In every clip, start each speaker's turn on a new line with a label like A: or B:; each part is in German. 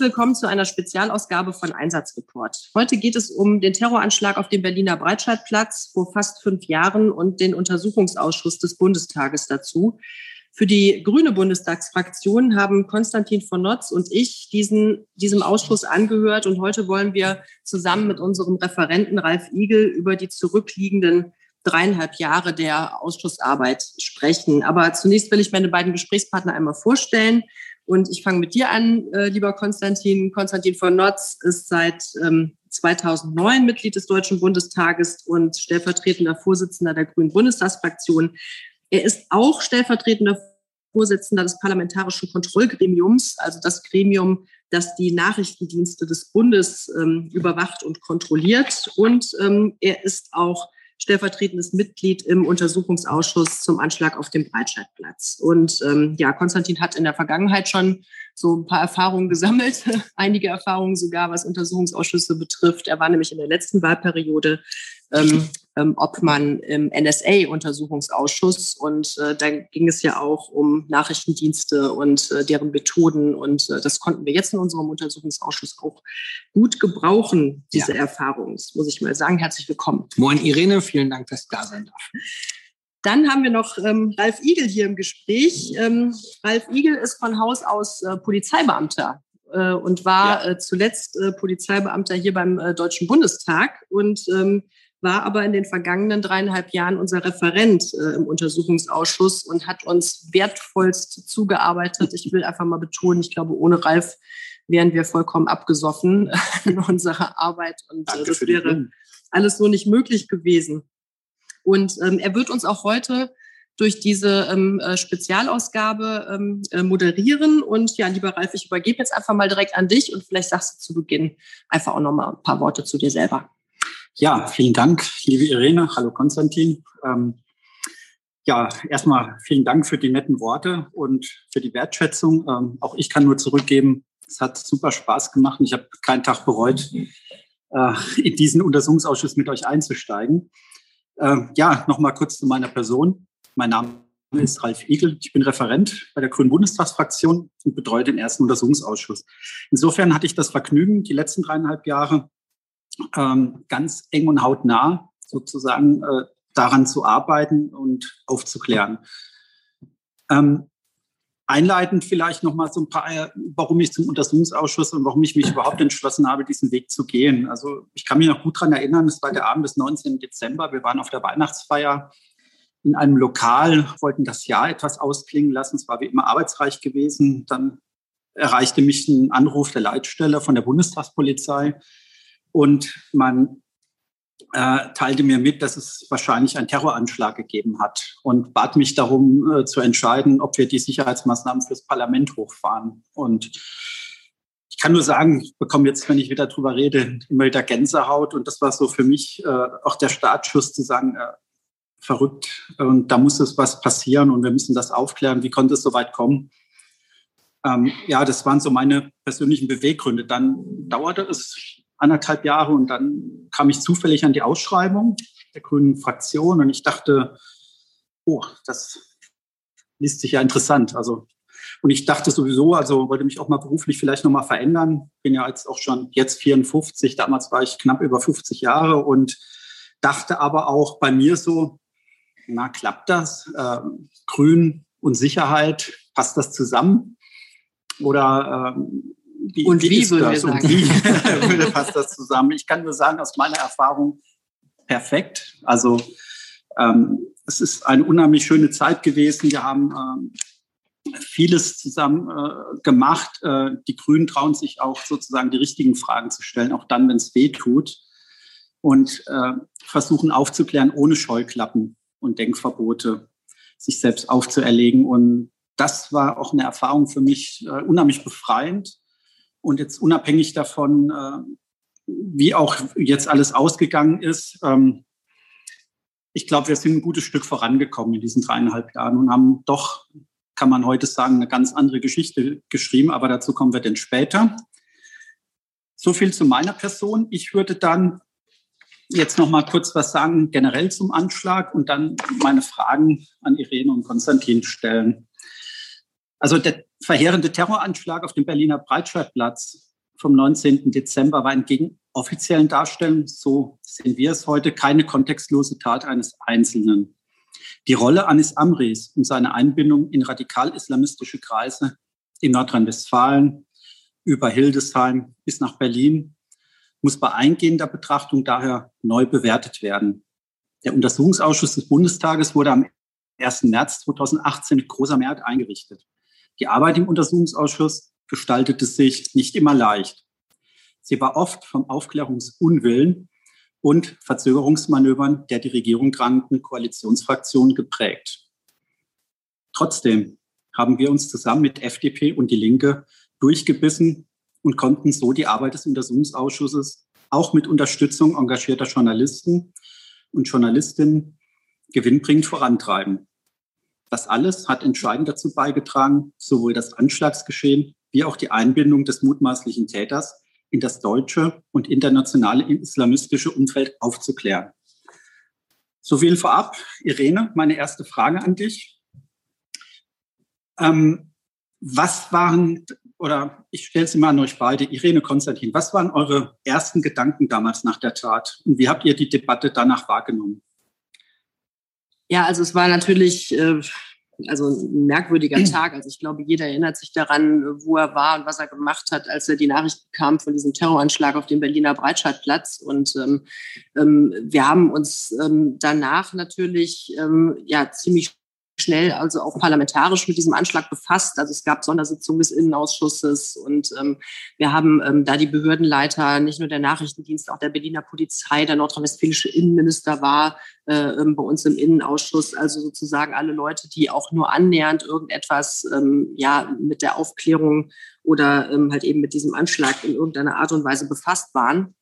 A: Willkommen zu einer Spezialausgabe von Einsatzreport. Heute geht es um den Terroranschlag auf dem Berliner Breitscheidplatz vor fast fünf Jahren und den Untersuchungsausschuss des Bundestages dazu. Für die grüne Bundestagsfraktion haben Konstantin von Notz und ich diesen, diesem Ausschuss angehört und heute wollen wir zusammen mit unserem Referenten Ralf Igel über die zurückliegenden dreieinhalb Jahre der Ausschussarbeit sprechen. Aber zunächst will ich meine beiden Gesprächspartner einmal vorstellen. Und ich fange mit dir an, äh, lieber Konstantin. Konstantin von Notz ist seit ähm, 2009 Mitglied des Deutschen Bundestages und stellvertretender Vorsitzender der Grünen Bundestagsfraktion. Er ist auch stellvertretender Vorsitzender des Parlamentarischen Kontrollgremiums, also das Gremium, das die Nachrichtendienste des Bundes ähm, überwacht und kontrolliert. Und ähm, er ist auch stellvertretendes Mitglied im Untersuchungsausschuss zum Anschlag auf dem Breitscheidplatz. Und ähm, ja, Konstantin hat in der Vergangenheit schon so ein paar Erfahrungen gesammelt, einige Erfahrungen sogar, was Untersuchungsausschüsse betrifft. Er war nämlich in der letzten Wahlperiode ähm, ähm, Obmann im NSA-Untersuchungsausschuss. Und äh, da ging es ja auch um Nachrichtendienste und äh, deren Methoden. Und äh, das konnten wir jetzt in unserem Untersuchungsausschuss auch gut gebrauchen, diese ja. Erfahrung. Das muss ich mal sagen. Herzlich willkommen.
B: Moin, Irene. Vielen Dank, dass ich da sein darf.
A: Dann haben wir noch ähm, Ralf Igel hier im Gespräch. Ähm, Ralf Igel ist von Haus aus äh, Polizeibeamter äh, und war ja. äh, zuletzt äh, Polizeibeamter hier beim äh, Deutschen Bundestag und ähm, war aber in den vergangenen dreieinhalb Jahren unser Referent äh, im Untersuchungsausschuss und hat uns wertvollst zugearbeitet. Ich will einfach mal betonen, ich glaube, ohne Ralf wären wir vollkommen abgesoffen in unserer Arbeit und äh, das wäre alles so nicht möglich gewesen. Und ähm, er wird uns auch heute durch diese ähm, äh, Spezialausgabe ähm, äh, moderieren. Und ja, lieber Ralf, ich übergebe jetzt einfach mal direkt an dich und vielleicht sagst du zu Beginn einfach auch noch mal ein paar Worte zu dir selber.
B: Ja, vielen Dank, liebe Irene. Hallo Konstantin. Ähm, ja, erstmal vielen Dank für die netten Worte und für die Wertschätzung. Ähm, auch ich kann nur zurückgeben, es hat super Spaß gemacht. Ich habe keinen Tag bereut, äh, in diesen Untersuchungsausschuss mit euch einzusteigen. Äh, ja, nochmal kurz zu meiner Person. Mein Name ist Ralf Igel. Ich bin Referent bei der Grünen Bundestagsfraktion und betreue den ersten Untersuchungsausschuss. Insofern hatte ich das Vergnügen, die letzten dreieinhalb Jahre ähm, ganz eng und hautnah sozusagen äh, daran zu arbeiten und aufzuklären. Ähm, einleitend vielleicht noch mal so ein paar, äh, warum ich zum Untersuchungsausschuss und warum ich mich überhaupt entschlossen habe, diesen Weg zu gehen. Also ich kann mich noch gut daran erinnern, es war der Abend des 19. Dezember. Wir waren auf der Weihnachtsfeier in einem Lokal, wollten das Jahr etwas ausklingen lassen. Es war wie immer arbeitsreich gewesen. Dann erreichte mich ein Anruf der Leitstelle von der Bundestagspolizei und man äh, teilte mir mit, dass es wahrscheinlich einen Terroranschlag gegeben hat und bat mich darum äh, zu entscheiden, ob wir die Sicherheitsmaßnahmen fürs Parlament hochfahren. Und ich kann nur sagen, ich bekomme jetzt, wenn ich wieder drüber rede, immer wieder Gänsehaut. Und das war so für mich äh, auch der Startschuss zu sagen, äh, verrückt. Und da muss es was passieren und wir müssen das aufklären. Wie konnte es so weit kommen? Ähm, ja, das waren so meine persönlichen Beweggründe. Dann dauerte es anderthalb Jahre und dann kam ich zufällig an die Ausschreibung der Grünen Fraktion und ich dachte, oh, das liest sich ja interessant. Also und ich dachte sowieso, also wollte mich auch mal beruflich vielleicht noch mal verändern. Bin ja jetzt auch schon jetzt 54, damals war ich knapp über 50 Jahre und dachte aber auch bei mir so, na klappt das? Ähm, Grün und Sicherheit, passt das zusammen? Oder ähm,
A: wie, und wie, wie würde
B: das und wie passt das zusammen? Ich kann nur sagen, aus meiner Erfahrung perfekt. Also ähm, es ist eine unheimlich schöne Zeit gewesen. Wir haben ähm, vieles zusammen äh, gemacht. Äh, die Grünen trauen sich auch sozusagen die richtigen Fragen zu stellen, auch dann, wenn es weh tut. Und äh, versuchen aufzuklären ohne Scheuklappen und Denkverbote, sich selbst aufzuerlegen. Und das war auch eine Erfahrung für mich äh, unheimlich befreiend und jetzt unabhängig davon, äh, wie auch jetzt alles ausgegangen ist, ähm, ich glaube, wir sind ein gutes Stück vorangekommen in diesen dreieinhalb Jahren und haben doch, kann man heute sagen, eine ganz andere Geschichte geschrieben, aber dazu kommen wir dann später. So viel zu meiner Person. Ich würde dann jetzt noch mal kurz was sagen generell zum Anschlag und dann meine Fragen an Irene und Konstantin stellen. Also der verheerende Terroranschlag auf dem Berliner Breitscheidplatz vom 19. Dezember war entgegen offiziellen Darstellungen, so sehen wir es heute, keine kontextlose Tat eines Einzelnen. Die Rolle Anis Amris und seine Einbindung in radikal-islamistische Kreise in Nordrhein-Westfalen über Hildesheim bis nach Berlin muss bei eingehender Betrachtung daher neu bewertet werden. Der Untersuchungsausschuss des Bundestages wurde am 1. März 2018 mit großer Mehrheit eingerichtet. Die Arbeit im Untersuchungsausschuss gestaltete sich nicht immer leicht. Sie war oft vom Aufklärungsunwillen und Verzögerungsmanövern der die Regierung tragenden Koalitionsfraktionen geprägt. Trotzdem haben wir uns zusammen mit FDP und Die Linke durchgebissen und konnten so die Arbeit des Untersuchungsausschusses auch mit Unterstützung engagierter Journalisten und Journalistinnen gewinnbringend vorantreiben. Das alles hat entscheidend dazu beigetragen, sowohl das Anschlagsgeschehen wie auch die Einbindung des mutmaßlichen Täters in das deutsche und internationale islamistische Umfeld aufzuklären. So viel vorab. Irene, meine erste Frage an dich. Ähm, was waren, oder ich stelle sie mal an euch beide, Irene, Konstantin, was waren eure ersten Gedanken damals nach der Tat und wie habt ihr die Debatte danach wahrgenommen?
A: Ja, also es war natürlich äh, also ein merkwürdiger Tag. Also ich glaube, jeder erinnert sich daran, wo er war und was er gemacht hat, als er die Nachricht bekam von diesem Terroranschlag auf dem Berliner Breitscheidplatz. Und ähm, ähm, wir haben uns ähm, danach natürlich ähm, ja ziemlich schnell also auch parlamentarisch mit diesem Anschlag befasst. Also es gab Sondersitzungen des Innenausschusses und ähm, wir haben ähm, da die Behördenleiter, nicht nur der Nachrichtendienst, auch der Berliner Polizei, der nordrhein-westfälische Innenminister war äh, ähm, bei uns im Innenausschuss. Also sozusagen alle Leute, die auch nur annähernd irgendetwas ähm, ja mit der Aufklärung oder ähm, halt eben mit diesem Anschlag in irgendeiner Art und Weise befasst waren.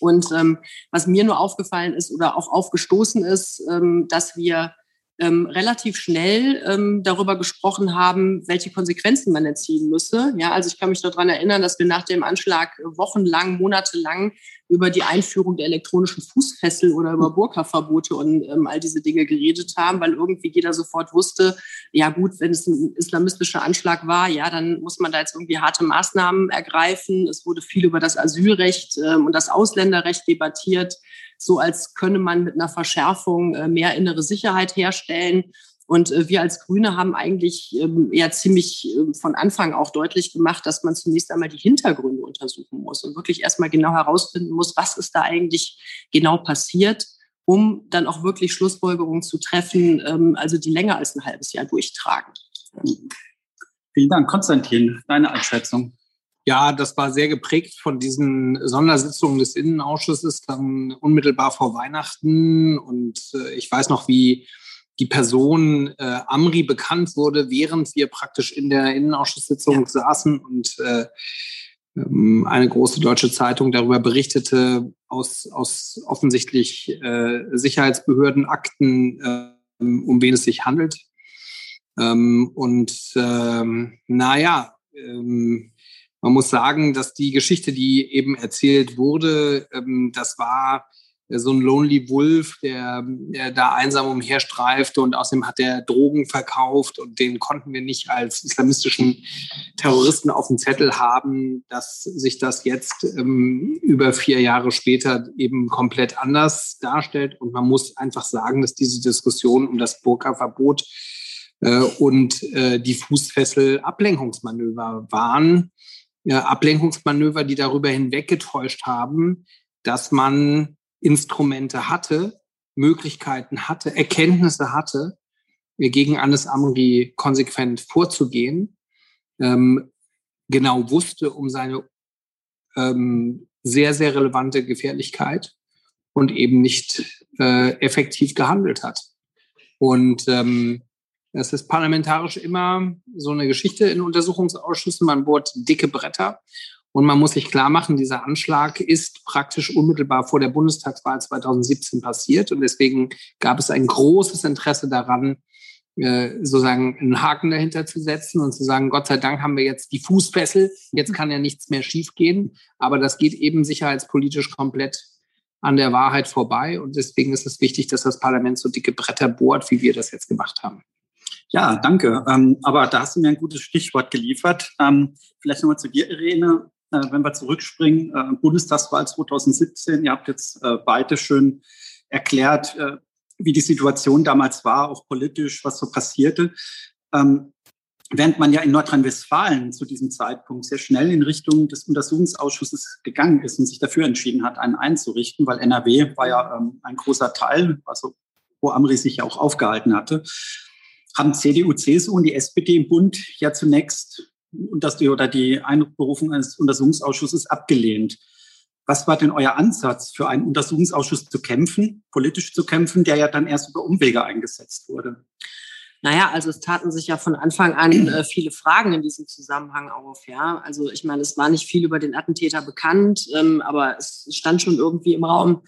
A: Und ähm, was mir nur aufgefallen ist oder auch aufgestoßen ist, ähm, dass wir ähm, relativ schnell ähm, darüber gesprochen haben, welche Konsequenzen man erziehen müsse. Ja, also ich kann mich daran erinnern, dass wir nach dem Anschlag wochenlang, monatelang über die Einführung der elektronischen Fußfessel oder über Burka-Verbote und ähm, all diese Dinge geredet haben, weil irgendwie jeder sofort wusste, ja gut, wenn es ein islamistischer Anschlag war, ja, dann muss man da jetzt irgendwie harte Maßnahmen ergreifen. Es wurde viel über das Asylrecht ähm, und das Ausländerrecht debattiert so als könne man mit einer Verschärfung äh, mehr innere Sicherheit herstellen. Und äh, wir als Grüne haben eigentlich ähm, ja ziemlich ähm, von Anfang auch deutlich gemacht, dass man zunächst einmal die Hintergründe untersuchen muss und wirklich erstmal genau herausfinden muss, was ist da eigentlich genau passiert, um dann auch wirklich Schlussfolgerungen zu treffen, ähm, also die länger als ein halbes Jahr durchtragen.
B: Vielen Dank, Konstantin. Deine Einschätzung.
C: Ja, das war sehr geprägt von diesen Sondersitzungen des Innenausschusses dann unmittelbar vor Weihnachten. Und äh, ich weiß noch, wie die Person äh, Amri bekannt wurde, während wir praktisch in der Innenausschusssitzung ja. saßen und äh, ähm, eine große deutsche Zeitung darüber berichtete, aus, aus offensichtlich äh, Sicherheitsbehördenakten, äh, um wen es sich handelt. Ähm, und ähm, naja, ähm, man muss sagen, dass die Geschichte, die eben erzählt wurde, ähm, das war äh, so ein Lonely Wolf, der, der da einsam umherstreifte und außerdem hat er Drogen verkauft und den konnten wir nicht als islamistischen Terroristen auf dem Zettel haben, dass sich das jetzt ähm, über vier Jahre später eben komplett anders darstellt. Und man muss einfach sagen, dass diese Diskussion um das Burka-Verbot äh, und äh, die Fußfessel Ablenkungsmanöver waren Ablenkungsmanöver, die darüber hinweggetäuscht haben, dass man Instrumente hatte, Möglichkeiten hatte, Erkenntnisse hatte, gegen Anis Amri konsequent vorzugehen, ähm, genau wusste um seine ähm, sehr, sehr relevante Gefährlichkeit und eben nicht äh, effektiv gehandelt hat. Und ähm, das ist parlamentarisch immer so eine Geschichte in Untersuchungsausschüssen. Man bohrt dicke Bretter. Und man muss sich klar machen, dieser Anschlag ist praktisch unmittelbar vor der Bundestagswahl 2017 passiert. Und deswegen gab es ein großes Interesse daran, äh, sozusagen einen Haken dahinter zu setzen und zu sagen, Gott sei Dank haben wir jetzt die Fußfessel, jetzt kann ja nichts mehr schiefgehen. Aber das geht eben sicherheitspolitisch komplett an der Wahrheit vorbei. Und deswegen ist es wichtig, dass das Parlament so dicke Bretter bohrt, wie wir das jetzt gemacht haben.
B: Ja, danke. Ähm, aber da hast du mir ein gutes Stichwort geliefert. Ähm, vielleicht nochmal zu dir, Irene. Äh, wenn wir zurückspringen, äh, Bundestagswahl 2017, ihr habt jetzt äh, beide schön erklärt, äh, wie die Situation damals war, auch politisch, was so passierte. Ähm, während man ja in Nordrhein-Westfalen zu diesem Zeitpunkt sehr schnell in Richtung des Untersuchungsausschusses gegangen ist und sich dafür entschieden hat, einen einzurichten, weil NRW war ja ähm, ein großer Teil, also wo Amri sich ja auch aufgehalten hatte, haben CDU, CSU und die SPD im Bund ja zunächst und das die, oder die Einberufung eines Untersuchungsausschusses abgelehnt. Was war denn euer Ansatz, für einen Untersuchungsausschuss zu kämpfen, politisch zu kämpfen, der ja dann erst über Umwege eingesetzt wurde?
A: Naja, also es taten sich ja von Anfang an äh, viele Fragen in diesem Zusammenhang auf. Ja, also ich meine, es war nicht viel über den Attentäter bekannt, ähm, aber es stand schon irgendwie im Raum,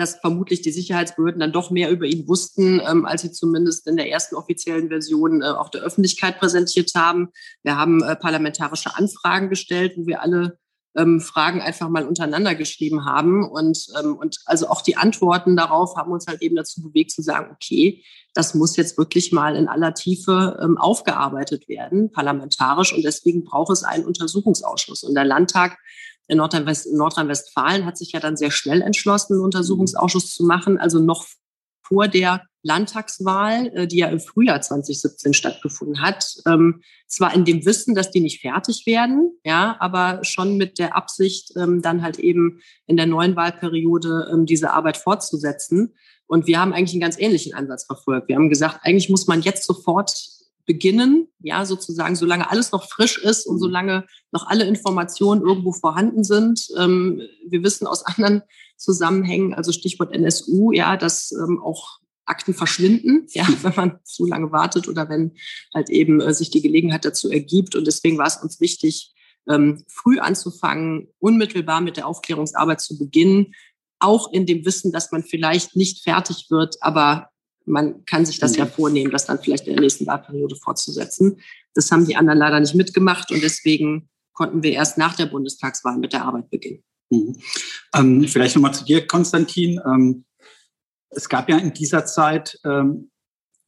A: dass vermutlich die Sicherheitsbehörden dann doch mehr über ihn wussten, ähm, als sie zumindest in der ersten offiziellen Version äh, auch der Öffentlichkeit präsentiert haben. Wir haben äh, parlamentarische Anfragen gestellt, wo wir alle ähm, Fragen einfach mal untereinander geschrieben haben. Und, ähm, und also auch die Antworten darauf haben uns halt eben dazu bewegt zu sagen, okay, das muss jetzt wirklich mal in aller Tiefe ähm, aufgearbeitet werden, parlamentarisch. Und deswegen braucht es einen Untersuchungsausschuss. Und der Landtag in Nordrhein-Westfalen hat sich ja dann sehr schnell entschlossen, einen Untersuchungsausschuss zu machen, also noch vor der Landtagswahl, äh, die ja im Frühjahr 2017 stattgefunden hat. Ähm, zwar in dem Wissen, dass die nicht fertig werden, ja, aber schon mit der Absicht, ähm, dann halt eben in der neuen Wahlperiode ähm, diese Arbeit fortzusetzen. Und wir haben eigentlich einen ganz ähnlichen Ansatz verfolgt. Wir haben gesagt, eigentlich muss man jetzt sofort beginnen, ja, sozusagen, solange alles noch frisch ist und solange noch alle Informationen irgendwo vorhanden sind. Ähm, wir wissen aus anderen Zusammenhängen, also Stichwort NSU, ja, dass ähm, auch Akten verschwinden, ja, wenn man zu lange wartet oder wenn halt eben äh, sich die Gelegenheit dazu ergibt. Und deswegen war es uns wichtig, ähm, früh anzufangen, unmittelbar mit der Aufklärungsarbeit zu beginnen, auch in dem Wissen, dass man vielleicht nicht fertig wird, aber man kann sich das ja mhm. vornehmen, das dann vielleicht in der nächsten Wahlperiode fortzusetzen. Das haben die anderen leider nicht mitgemacht und deswegen konnten wir erst nach der Bundestagswahl mit der Arbeit beginnen.
B: Mhm. Ähm, vielleicht nochmal zu dir, Konstantin. Ähm, es gab ja in dieser Zeit, ähm,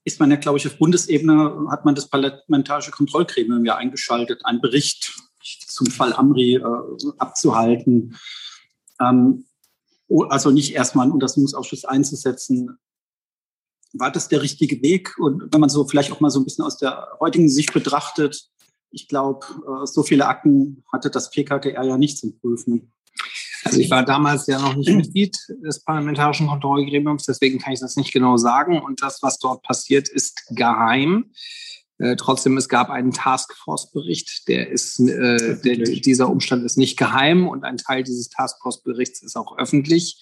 B: ist man ja, glaube ich, auf Bundesebene, hat man das parlamentarische Kontrollgremium ja eingeschaltet, einen Bericht zum Fall Amri äh, abzuhalten. Ähm, also nicht erstmal einen Untersuchungsausschuss einzusetzen, war das der richtige Weg? Und wenn man so vielleicht auch mal so ein bisschen aus der heutigen Sicht betrachtet, ich glaube, äh, so viele Akten hatte das PKTR ja nicht zum Prüfen.
C: Also ich war damals ja noch nicht Mitglied des Parlamentarischen Kontrollgremiums, deswegen kann ich das nicht genau sagen. Und das, was dort passiert, ist geheim. Äh, trotzdem, es gab einen Taskforce-Bericht, der ist, äh, der, dieser Umstand ist nicht geheim und ein Teil dieses Taskforce-Berichts ist auch öffentlich.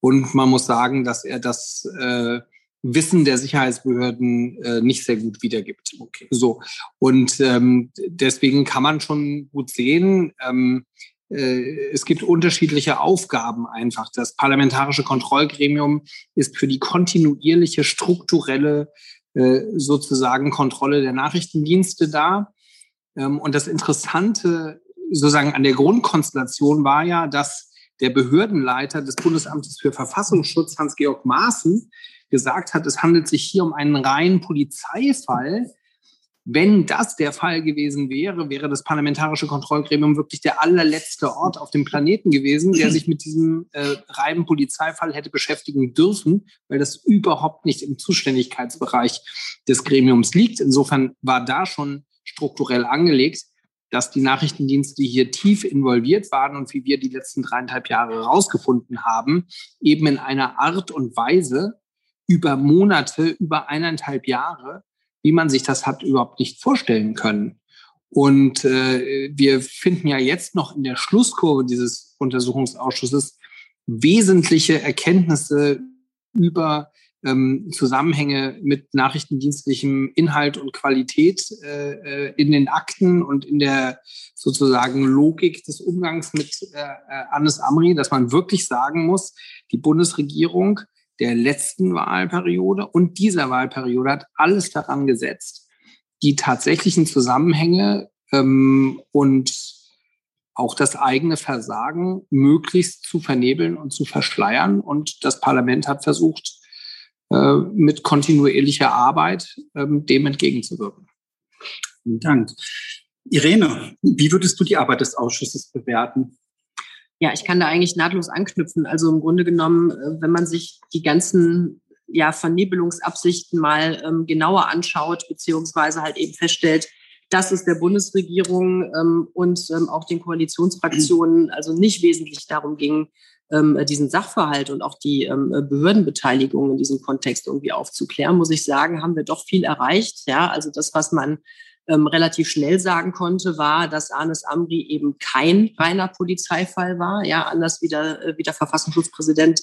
C: Und man muss sagen, dass er das äh, Wissen der Sicherheitsbehörden äh, nicht sehr gut wiedergibt. Okay. So. Und ähm, deswegen kann man schon gut sehen, ähm, äh, es gibt unterschiedliche Aufgaben einfach. Das parlamentarische Kontrollgremium ist für die kontinuierliche strukturelle äh, sozusagen Kontrolle der Nachrichtendienste da. Ähm, und das Interessante sozusagen an der Grundkonstellation war ja, dass der Behördenleiter des Bundesamtes für Verfassungsschutz, Hans-Georg Maaßen, gesagt hat, es handelt sich hier um einen reinen Polizeifall. Wenn das der Fall gewesen wäre, wäre das Parlamentarische Kontrollgremium wirklich der allerletzte Ort auf dem Planeten gewesen, der sich mit diesem äh, reinen Polizeifall hätte beschäftigen dürfen, weil das überhaupt nicht im Zuständigkeitsbereich des Gremiums liegt. Insofern war da schon strukturell angelegt, dass die Nachrichtendienste hier tief involviert waren und wie wir die letzten dreieinhalb Jahre herausgefunden haben, eben in einer Art und Weise, über Monate, über eineinhalb Jahre, wie man sich das hat überhaupt nicht vorstellen können. Und äh, wir finden ja jetzt noch in der Schlusskurve dieses Untersuchungsausschusses wesentliche Erkenntnisse über ähm, Zusammenhänge mit nachrichtendienstlichem Inhalt und Qualität äh, äh in den Akten und in der sozusagen Logik des Umgangs mit äh, äh Anis Amri, dass man wirklich sagen muss, die Bundesregierung der letzten Wahlperiode und dieser Wahlperiode hat alles daran gesetzt, die tatsächlichen Zusammenhänge ähm, und auch das eigene Versagen möglichst zu vernebeln und zu verschleiern. Und das Parlament hat versucht, äh, mit kontinuierlicher Arbeit ähm, dem entgegenzuwirken.
B: Vielen Dank. Irene, wie würdest du die Arbeit des Ausschusses bewerten?
A: Ja, ich kann da eigentlich nahtlos anknüpfen. Also im Grunde genommen, äh, wenn man sich die ganzen ja, Vernebelungsabsichten mal ähm, genauer anschaut, beziehungsweise halt eben feststellt, dass es der Bundesregierung ähm, und ähm, auch den Koalitionsfraktionen also nicht wesentlich darum ging, ähm, diesen Sachverhalt und auch die ähm, Behördenbeteiligung in diesem Kontext irgendwie aufzuklären, muss ich sagen, haben wir doch viel erreicht. Ja, also das, was man ähm, relativ schnell sagen konnte, war, dass Anis Amri eben kein reiner Polizeifall war. Ja, anders wie der, äh, wie der Verfassungsschutzpräsident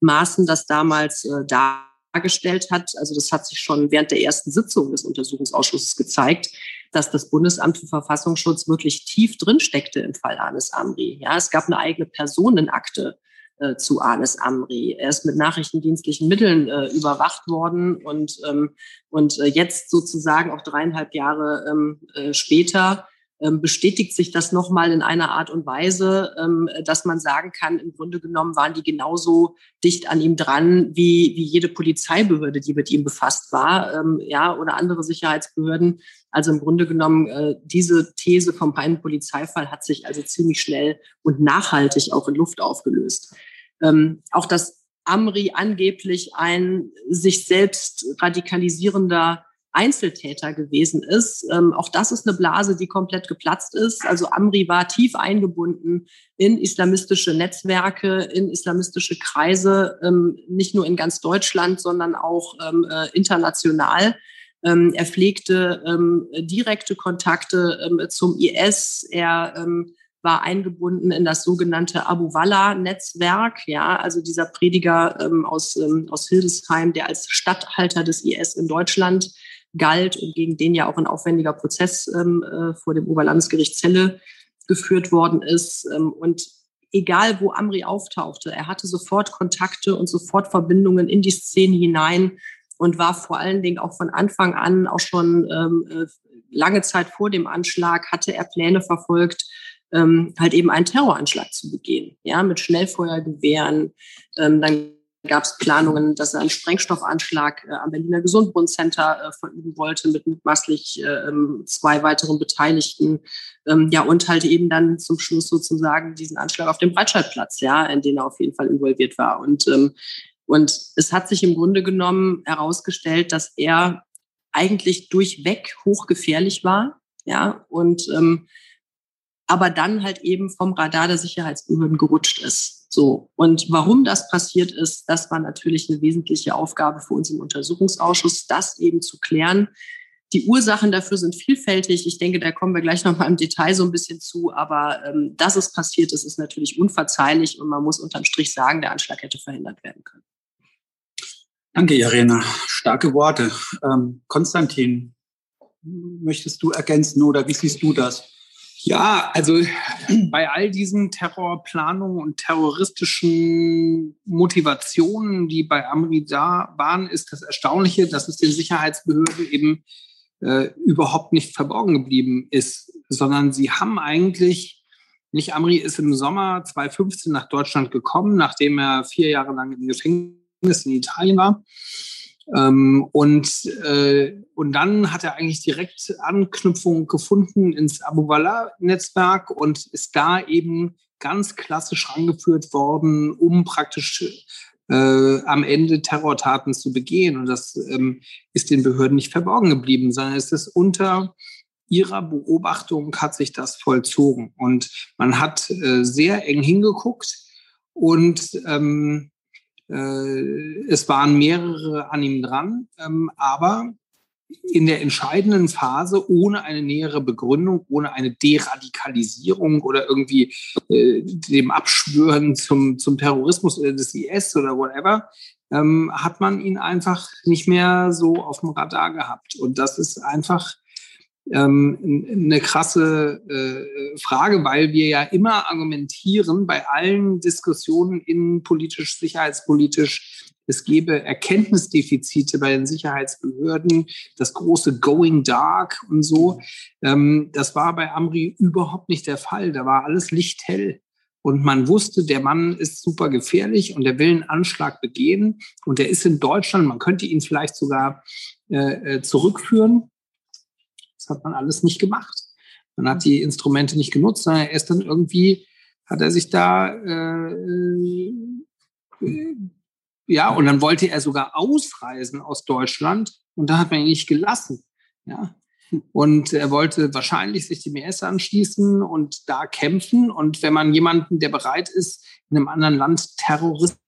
A: Maaßen das damals äh, dargestellt hat. Also das hat sich schon während der ersten Sitzung des Untersuchungsausschusses gezeigt, dass das Bundesamt für Verfassungsschutz wirklich tief drinsteckte im Fall Anis Amri. Ja, es gab eine eigene Personenakte äh, zu Anis Amri. Er ist mit nachrichtendienstlichen Mitteln äh, überwacht worden und, ähm, und äh, jetzt sozusagen auch dreieinhalb Jahre ähm, äh, später ähm, bestätigt sich das nochmal in einer Art und Weise, ähm, dass man sagen kann, im Grunde genommen waren die genauso dicht an ihm dran wie, wie jede Polizeibehörde, die mit ihm befasst war, ähm, ja, oder andere Sicherheitsbehörden. Also im Grunde genommen, äh, diese These vom reinen Polizeifall hat sich also ziemlich schnell und nachhaltig auch in Luft aufgelöst. Auch dass Amri angeblich ein sich selbst radikalisierender Einzeltäter gewesen ist. Ähm, auch das ist eine Blase, die komplett geplatzt ist. Also Amri war tief eingebunden in islamistische Netzwerke, in islamistische Kreise, ähm, nicht nur in ganz Deutschland, sondern auch ähm, äh, international. Ähm, er pflegte ähm, direkte Kontakte ähm, zum IS. Er war eingebunden in das sogenannte Abu Walla-Netzwerk, ja, also dieser Prediger aus, aus Hildesheim, der als Statthalter des IS in Deutschland galt und gegen den ja auch ein aufwendiger Prozess ähm, äh, vor dem Oberlandesgericht Celle geführt worden ist. Ähm, und egal, wo Amri auftauchte, er hatte sofort Kontakte und sofort Verbindungen in die Szene hinein und war vor allen Dingen auch von Anfang an, auch schon ähm, äh, lange Zeit vor dem Anschlag, hatte er Pläne verfolgt, ähm, halt eben einen Terroranschlag zu begehen, ja, mit Schnellfeuergewehren. Ähm, dann gab es Planungen, dass er einen Sprengstoffanschlag äh, am Berliner Gesundbrunnen-Center äh, verüben wollte mit mutmaßlich äh, ähm, zwei weiteren Beteiligten. Ähm, ja, und halt eben dann zum Schluss sozusagen diesen Anschlag auf dem Breitscheidplatz, ja, in den er auf jeden Fall involviert war. Und, ähm, und es hat sich im Grunde genommen herausgestellt, dass er eigentlich durchweg hochgefährlich war, ja, und ähm, aber dann halt eben vom Radar der Sicherheitsbehörden gerutscht ist. So. Und warum das passiert ist, das war natürlich eine wesentliche Aufgabe für uns im Untersuchungsausschuss, das eben zu klären. Die Ursachen dafür sind vielfältig. Ich denke, da kommen wir gleich nochmal im Detail so ein bisschen zu. Aber ähm, dass es passiert ist, ist natürlich unverzeihlich und man muss unterm Strich sagen, der Anschlag hätte verhindert werden können.
B: Danke, Irene. Starke Worte. Ähm, Konstantin, möchtest du ergänzen oder wie siehst du das?
C: Ja, also bei all diesen Terrorplanungen und terroristischen Motivationen, die bei Amri da waren, ist das Erstaunliche, dass es den Sicherheitsbehörden eben äh, überhaupt nicht verborgen geblieben ist, sondern sie haben eigentlich, nicht Amri ist im Sommer 2015 nach Deutschland gekommen, nachdem er vier Jahre lang im Gefängnis in Italien war. Ähm, und, äh, und dann hat er eigentlich direkt Anknüpfung gefunden ins Abu Walla-Netzwerk und ist da eben ganz klassisch rangeführt worden, um praktisch äh, am Ende Terrortaten zu begehen. Und das ähm, ist den Behörden nicht verborgen geblieben, sondern es ist unter ihrer Beobachtung hat sich das vollzogen. Und man hat äh, sehr eng hingeguckt und ähm, äh, es waren mehrere an ihm dran, ähm, aber in der entscheidenden Phase ohne eine nähere Begründung, ohne eine Deradikalisierung oder irgendwie äh, dem Abschwören zum, zum Terrorismus des IS oder whatever, ähm, hat man ihn einfach nicht mehr so auf dem Radar gehabt. Und das ist einfach ähm, eine krasse äh, Frage, weil wir ja immer argumentieren bei allen Diskussionen innenpolitisch, sicherheitspolitisch, es gebe Erkenntnisdefizite bei den Sicherheitsbehörden, das große Going Dark und so. Ähm, das war bei Amri überhaupt nicht der Fall. Da war alles lichthell. und man wusste, der Mann ist super gefährlich und der will einen Anschlag begehen und der ist in Deutschland, man könnte ihn vielleicht sogar äh, äh zurückführen. Das hat man alles nicht gemacht. Man hat die Instrumente nicht genutzt, sondern erst dann irgendwie hat er sich da, äh, äh, ja, und dann wollte er sogar ausreisen aus Deutschland und da hat man ihn nicht gelassen. Ja, und er wollte wahrscheinlich sich dem IS anschließen und da kämpfen. Und wenn man jemanden, der bereit ist, in einem anderen Land terroristische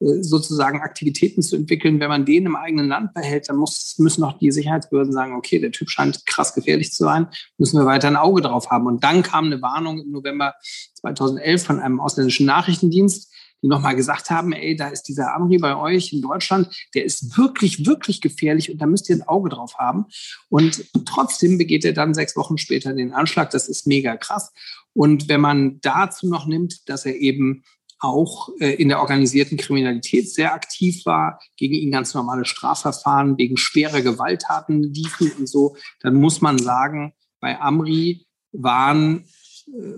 C: äh, sozusagen Aktivitäten zu entwickeln, wenn man den im eigenen Land behält, dann muss, müssen auch die Sicherheitsbehörden sagen, okay, der Typ scheint krass gefährlich zu sein, müssen wir weiter ein Auge drauf haben. Und dann kam eine Warnung im November 2011 von einem ausländischen Nachrichtendienst, die nochmal gesagt haben, ey, da ist dieser Amri bei euch in Deutschland, der ist wirklich, wirklich gefährlich und da müsst ihr ein Auge drauf haben. Und trotzdem begeht er dann sechs Wochen später den Anschlag. Das ist mega krass. Und wenn man dazu noch nimmt, dass er eben auch äh, in der organisierten Kriminalität sehr aktiv war, gegen ihn ganz normale Strafverfahren wegen schwerer Gewalttaten liefen und so, dann muss man sagen, bei Amri waren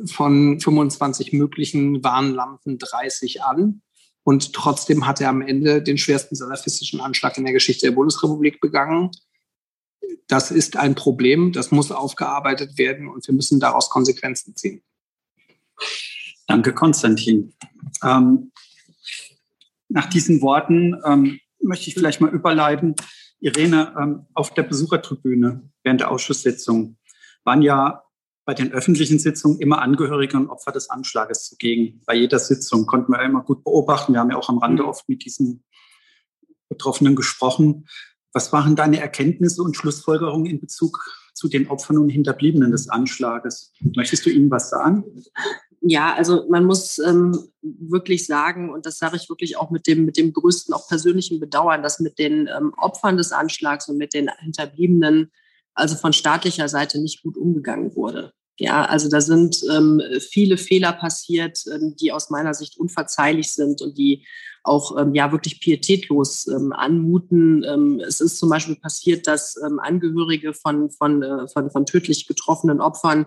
C: von 25 möglichen Warnlampen 30 an. Und trotzdem hat er am Ende den schwersten salafistischen Anschlag in der Geschichte der Bundesrepublik begangen. Das ist ein Problem, das muss aufgearbeitet werden und wir müssen daraus Konsequenzen ziehen.
B: Danke, Konstantin. Ähm, nach diesen Worten ähm, möchte ich vielleicht mal überleiten. Irene, ähm, auf der Besuchertribüne während der Ausschusssitzung waren ja bei den öffentlichen Sitzungen immer Angehörige und Opfer des Anschlages zugegen. Bei jeder Sitzung konnten wir immer gut beobachten. Wir haben ja auch am Rande mhm. oft mit diesen Betroffenen gesprochen. Was waren deine Erkenntnisse und Schlussfolgerungen in Bezug zu den Opfern und Hinterbliebenen des Anschlages? Möchtest du ihnen was sagen?
A: Ja, also man muss ähm, wirklich sagen, und das sage ich wirklich auch mit dem, mit dem größten, auch persönlichen Bedauern, dass mit den ähm, Opfern des Anschlags und mit den Hinterbliebenen also von staatlicher Seite nicht gut umgegangen wurde. Ja, also da sind ähm, viele Fehler passiert, ähm, die aus meiner Sicht unverzeihlich sind und die auch ähm, ja wirklich pietätlos ähm, anmuten. Ähm, es ist zum Beispiel passiert, dass ähm, Angehörige von, von, äh, von, von tödlich getroffenen Opfern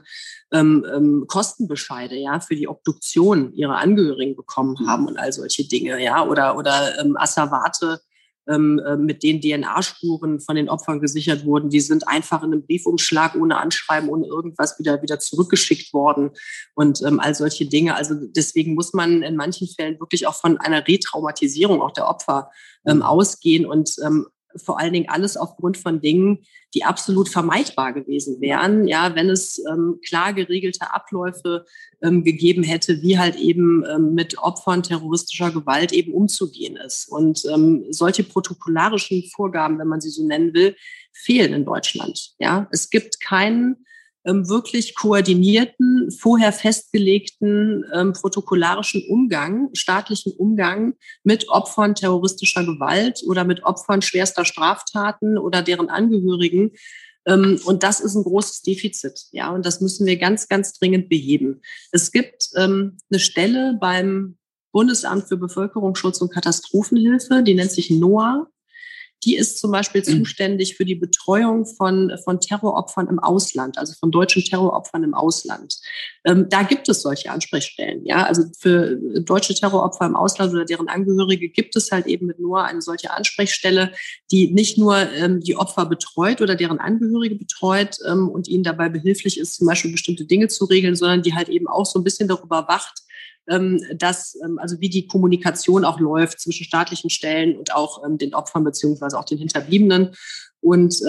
A: Kostenbescheide ja für die Obduktion ihrer Angehörigen bekommen haben und all solche Dinge, ja, oder, oder Asservate ähm, äh, mit den DNA-Spuren von den Opfern gesichert wurden, die sind einfach in einem Briefumschlag ohne Anschreiben, ohne irgendwas wieder, wieder zurückgeschickt worden. Und ähm, all solche Dinge. Also deswegen muss man in manchen Fällen wirklich auch von einer Retraumatisierung auch der Opfer ähm, ausgehen und ähm, vor allen Dingen alles aufgrund von Dingen, die absolut vermeidbar gewesen wären, ja, wenn es ähm, klar geregelte Abläufe ähm, gegeben hätte, wie halt eben ähm, mit Opfern terroristischer Gewalt eben umzugehen ist. Und ähm, solche protokollarischen Vorgaben, wenn man sie so nennen will, fehlen in Deutschland. Ja, es gibt keinen wirklich koordinierten, vorher festgelegten ähm, protokollarischen Umgang, staatlichen Umgang mit Opfern terroristischer Gewalt oder mit Opfern schwerster Straftaten oder deren Angehörigen. Ähm, und das ist ein großes Defizit. Ja, und das müssen wir ganz, ganz dringend beheben. Es gibt ähm, eine Stelle beim Bundesamt für Bevölkerungsschutz und Katastrophenhilfe, die nennt sich NOAA. Die ist zum Beispiel mhm. zuständig für die Betreuung von, von Terroropfern im Ausland, also von deutschen Terroropfern im Ausland. Ähm, da gibt es solche Ansprechstellen. Ja, also für deutsche Terroropfer im Ausland oder deren Angehörige gibt es halt eben mit nur eine solche Ansprechstelle, die nicht nur ähm, die Opfer betreut oder deren Angehörige betreut ähm, und ihnen dabei behilflich ist, zum Beispiel bestimmte Dinge zu regeln, sondern die halt eben auch so ein bisschen darüber wacht, dass, ähm, also wie die Kommunikation auch läuft zwischen staatlichen Stellen und auch ähm, den Opfern beziehungsweise auch den Hinterbliebenen. Und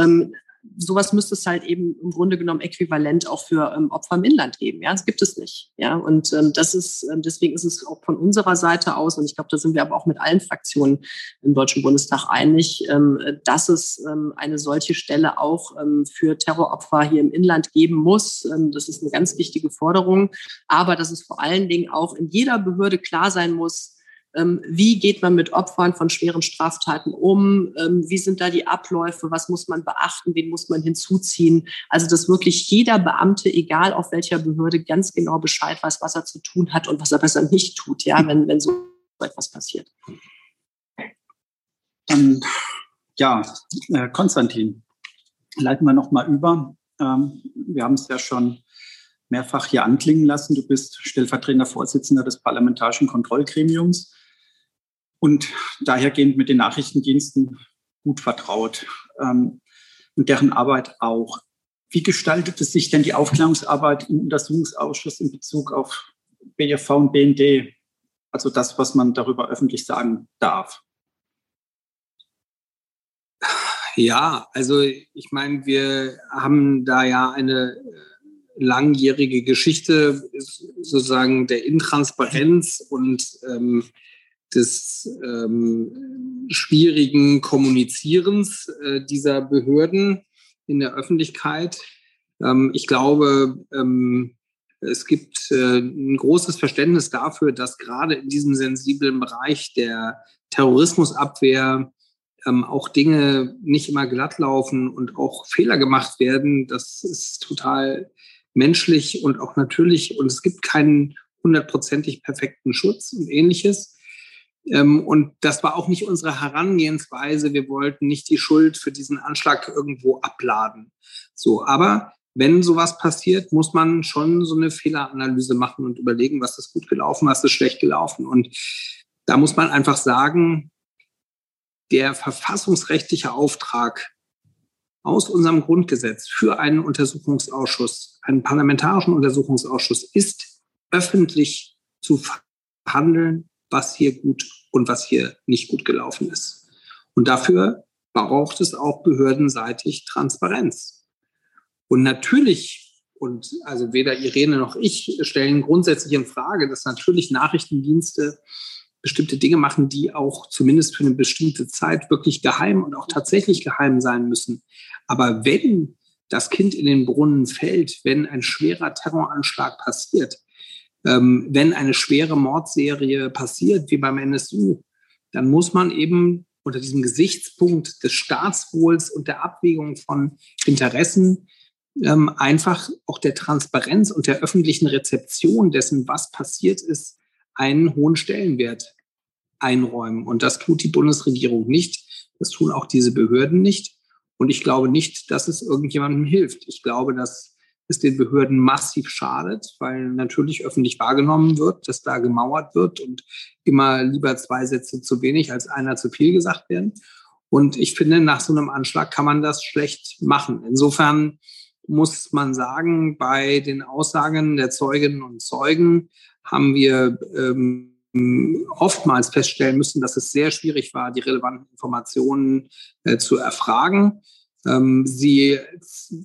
A: sowas müsste es halt eben im Grunde genommen äquivalent auch für ähm, Opfer im Inland geben. Ja, das gibt es nicht. Ja, und ähm, das ist, ähm, deswegen ist es auch von unserer Seite aus, und ich glaube, da sind wir aber auch mit allen Fraktionen im Deutschen Bundestag einig, ähm, dass es ähm, eine solche Stelle auch ähm, für Terroropfer hier im Inland geben muss. Das ist eine ganz wichtige Forderung. Aber dass es vor allen Dingen auch in jeder Behörde klar sein muss, wie geht man mit Opfern von schweren Straftaten um? Ähm, wie sind da die Abläufe? Was muss man beachten? Wen muss man hinzuziehen? Also, dass wirklich jeder Beamte, egal auf welcher Behörde, ganz genau Bescheid weiß, was er zu tun hat und was er besser nicht tut, ja, wenn, wenn so etwas passiert.
B: Dann, ja, äh, Konstantin, leiten wir nochmal über. Ähm, wir haben es ja schon mehrfach hier anklingen lassen. Du bist stellvertretender Vorsitzender des Parlamentarischen Kontrollgremiums und dahergehend mit den Nachrichtendiensten gut vertraut ähm, und deren Arbeit auch. Wie gestaltet es sich denn die Aufklärungsarbeit im Untersuchungsausschuss in Bezug auf BFV und BND? Also das, was man darüber öffentlich sagen darf.
C: Ja, also ich meine, wir haben da ja eine äh, langjährige Geschichte sozusagen der Intransparenz und ähm, des ähm, schwierigen Kommunizierens äh, dieser Behörden in der Öffentlichkeit. Ähm, ich glaube, ähm, es gibt äh, ein großes Verständnis dafür, dass gerade in diesem sensiblen Bereich der Terrorismusabwehr ähm, auch Dinge nicht immer glatt laufen und auch Fehler gemacht werden. Das ist total menschlich und auch natürlich. Und es gibt keinen hundertprozentig perfekten Schutz und ähnliches. Ähm, und das war auch nicht unsere Herangehensweise. Wir wollten nicht die Schuld für diesen Anschlag irgendwo abladen. So, aber wenn sowas passiert, muss man schon so eine Fehleranalyse machen und überlegen, was ist gut gelaufen, was ist schlecht gelaufen. Und da muss man einfach sagen, der verfassungsrechtliche Auftrag aus unserem Grundgesetz für einen Untersuchungsausschuss, einen parlamentarischen Untersuchungsausschuss, ist öffentlich zu verhandeln, was hier gut und was hier nicht gut gelaufen ist. Und dafür braucht es auch behördenseitig Transparenz. Und natürlich, und also weder Irene noch ich stellen grundsätzlich in Frage, dass natürlich Nachrichtendienste bestimmte Dinge machen, die auch zumindest für eine bestimmte Zeit wirklich geheim und auch tatsächlich geheim sein müssen. Aber wenn das Kind in den Brunnen fällt, wenn ein schwerer Terroranschlag passiert, ähm, wenn eine schwere Mordserie passiert, wie beim NSU, dann muss man eben unter diesem Gesichtspunkt des Staatswohls und der Abwägung von Interessen ähm, einfach auch der Transparenz und der öffentlichen Rezeption dessen, was passiert ist, einen hohen Stellenwert einräumen. Und das tut die Bundesregierung nicht. Das tun auch diese Behörden nicht. Und ich glaube nicht, dass es irgendjemandem hilft. Ich glaube, dass es den Behörden massiv schadet, weil natürlich öffentlich wahrgenommen wird, dass da gemauert wird und immer lieber zwei Sätze zu wenig als einer zu viel gesagt werden. Und ich finde, nach so einem Anschlag kann man das schlecht machen. Insofern muss man sagen, bei den Aussagen der Zeuginnen und Zeugen haben wir ähm, oftmals feststellen müssen, dass es sehr schwierig war, die relevanten Informationen äh, zu erfragen, ähm, sie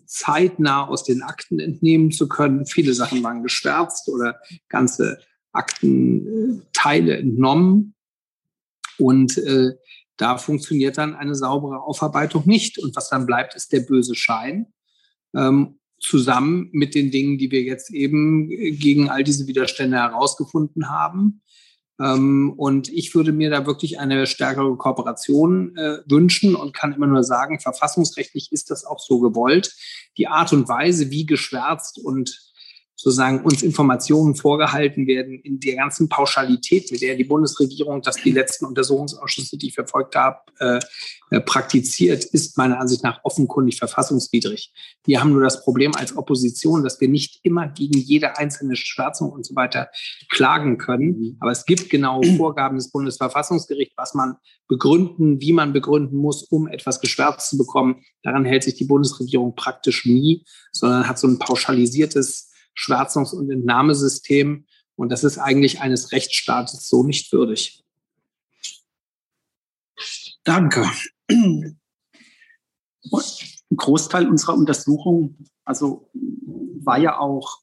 C: zeitnah aus den Akten entnehmen zu können. Viele Sachen waren geschwärzt oder ganze Aktenteile entnommen. Und äh, da funktioniert dann eine saubere Aufarbeitung nicht. Und was dann bleibt, ist der böse Schein. Ähm, zusammen mit den Dingen, die wir jetzt eben gegen all diese Widerstände herausgefunden haben. Ähm, und ich würde mir da wirklich eine stärkere Kooperation äh, wünschen und kann immer nur sagen, verfassungsrechtlich ist das auch so gewollt. Die Art und Weise, wie geschwärzt und sozusagen uns Informationen vorgehalten werden in der ganzen Pauschalität, mit der die Bundesregierung das die letzten Untersuchungsausschüsse, die ich verfolgt habe, äh, äh, praktiziert, ist meiner Ansicht nach offenkundig verfassungswidrig. Wir haben nur das Problem als Opposition, dass wir nicht immer gegen jede einzelne Schwärzung und so weiter klagen können. Mhm. Aber es gibt genau Vorgaben des Bundesverfassungsgerichts, was man begründen, wie man begründen muss, um etwas geschwärzt zu bekommen. Daran hält sich die Bundesregierung praktisch nie, sondern hat so ein pauschalisiertes Schwärzungs- und Entnahmesystem. Und das ist eigentlich eines Rechtsstaates so nicht würdig.
B: Danke. Ein Großteil unserer Untersuchung, also war ja auch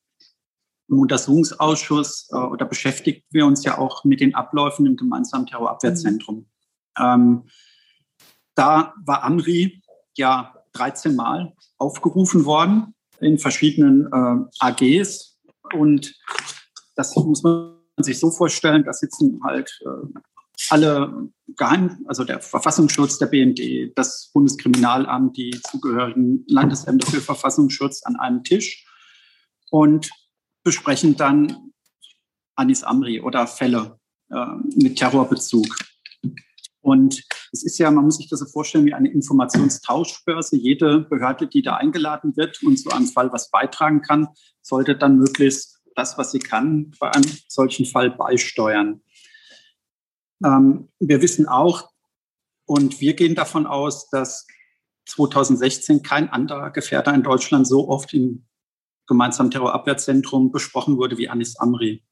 B: im Untersuchungsausschuss äh, oder beschäftigt wir uns ja auch mit den Abläufen im gemeinsamen Terrorabwehrzentrum. Mhm. Ähm, da war Amri ja 13 Mal aufgerufen worden in verschiedenen äh, AGs. Und das muss man sich so vorstellen, da sitzen halt äh, alle Geheim, also der Verfassungsschutz, der BND, das Bundeskriminalamt, die zugehörigen Landesämter für Verfassungsschutz an einem Tisch und besprechen dann Anis Amri oder Fälle äh, mit Terrorbezug. Und es ist ja, man muss sich das so vorstellen wie eine Informationstauschbörse. Jede Behörde, die da eingeladen wird und zu einem Fall was beitragen kann, sollte dann möglichst das, was sie kann, bei einem solchen Fall beisteuern. Ähm, wir wissen auch und wir gehen davon aus, dass 2016 kein anderer Gefährder in Deutschland so oft im gemeinsamen Terrorabwehrzentrum besprochen wurde wie Anis Amri.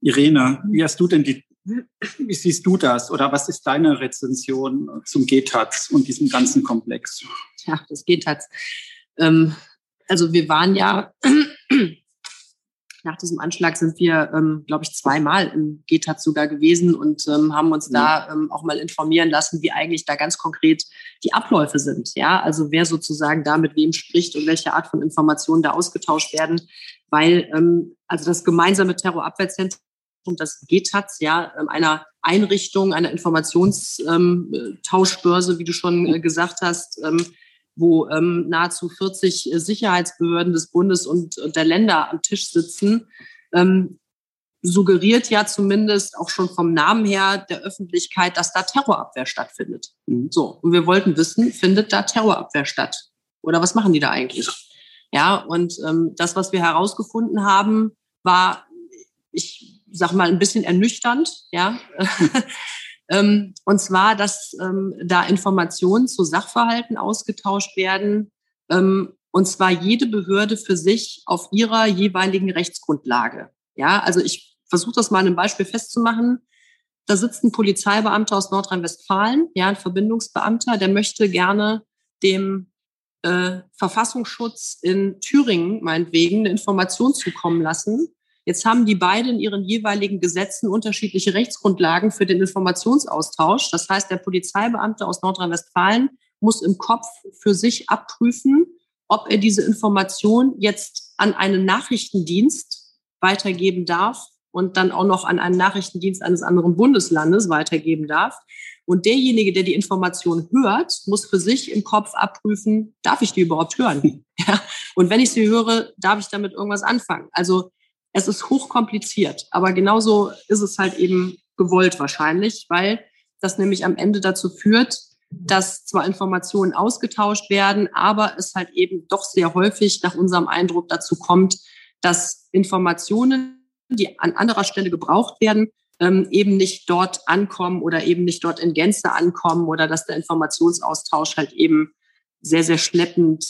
B: Irene, wie hast du denn die wie siehst du das oder was ist deine Rezension zum GTAZ und diesem ganzen Komplex?
A: Ja, das GTAZ. Ähm, also wir waren ja, nach diesem Anschlag sind wir, ähm, glaube ich, zweimal im GTAZ sogar gewesen und ähm, haben uns da ähm, auch mal informieren lassen, wie eigentlich da ganz konkret die Abläufe sind. Ja, also wer sozusagen da mit wem spricht und welche Art von Informationen da ausgetauscht werden. Weil ähm, also das gemeinsame Terrorabwehrzentrum und das GTAZ, ja, ähm, einer Einrichtung, einer Informationstauschbörse, ähm, wie du schon äh, gesagt hast, ähm, wo nahezu 40 äh, Sicherheitsbehörden des Bundes und, der Länder am Tisch sitzen, suggeriert ja zumindest auch schon vom Namen her der Öffentlichkeit, dass da Terrorabwehr stattfindet. Mhm. So, und wir wollten wissen, findet da Terrorabwehr statt? Oder was machen die da eigentlich? Ja, und das, was wir herausgefunden haben, war, ich sag mal, ein bisschen ernüchternd, ja. ähm, und zwar, dass ähm, da Informationen zu Sachverhalten ausgetauscht werden, ähm, und zwar jede Behörde für sich auf ihrer jeweiligen Rechtsgrundlage. Ja, also ich versuche das mal ein Beispiel festzumachen. Da sitzt ein Polizeibeamter aus Nordrhein-Westfalen, ja, ein Verbindungsbeamter, der möchte gerne dem äh, Verfassungsschutz in Thüringen meinetwegen eine Information zukommen lassen. Jetzt haben die beiden in ihren jeweiligen Gesetzen unterschiedliche Rechtsgrundlagen für den Informationsaustausch. Das heißt, der Polizeibeamte aus Nordrhein-Westfalen muss im Kopf für sich abprüfen, ob er diese Information jetzt an einen Nachrichtendienst weitergeben darf und dann auch noch an einen Nachrichtendienst eines anderen Bundeslandes weitergeben darf. Und derjenige, der die Information hört, muss für sich im Kopf abprüfen, darf ich die überhaupt hören? Ja. Und wenn ich sie höre, darf ich damit irgendwas anfangen? Also es ist hochkompliziert, aber genauso ist es halt eben gewollt wahrscheinlich, weil das nämlich am Ende dazu führt, dass zwar Informationen ausgetauscht werden, aber es halt eben doch sehr häufig nach unserem Eindruck dazu kommt, dass Informationen, die an anderer Stelle gebraucht werden, ähm, eben nicht dort ankommen oder eben nicht dort in Gänze ankommen oder dass der Informationsaustausch halt eben sehr, sehr schleppend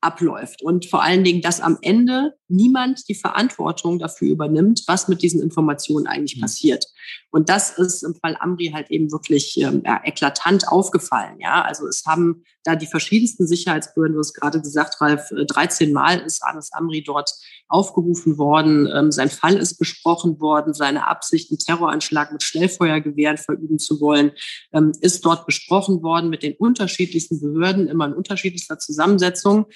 A: abläuft. Und vor allen Dingen, dass am Ende niemand die Verantwortung dafür übernimmt, was mit diesen Informationen eigentlich mhm. passiert. Und das ist im Fall Amri halt eben wirklich ähm, ja, eklatant aufgefallen. Ja, also es haben da die verschiedensten Sicherheitsbehörden, du hast gerade gesagt, Ralf, 13 äh, Mal ist Anis Amri dort aufgerufen worden. Ähm, sein Fall ist besprochen worden. Seine Absicht, einen Terroranschlag mit Schnellfeuergewehren verüben zu wollen, ähm, ist dort besprochen worden mit den unterschiedlichsten Behörden, immer in unterschiedlichster Zusammensetzung.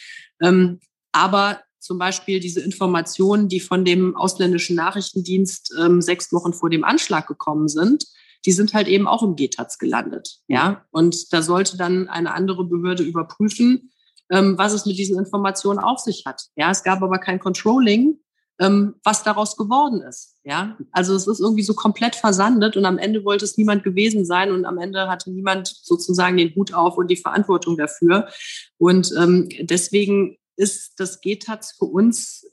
A: Ähm, aber zum Beispiel diese Informationen, die von dem ausländischen Nachrichtendienst ähm, sechs Wochen vor dem Anschlag gekommen sind, die sind halt eben auch im GTAZ gelandet. Ja, und da sollte dann eine andere Behörde überprüfen, ähm, was es mit diesen Informationen auf sich hat. Ja, es gab aber kein Controlling, ähm, was daraus geworden ist. Ja, also es ist irgendwie so komplett versandet und am Ende wollte es niemand gewesen sein und am Ende hatte niemand sozusagen den Hut auf und die Verantwortung dafür. Und ähm, deswegen ist das GTAZ für uns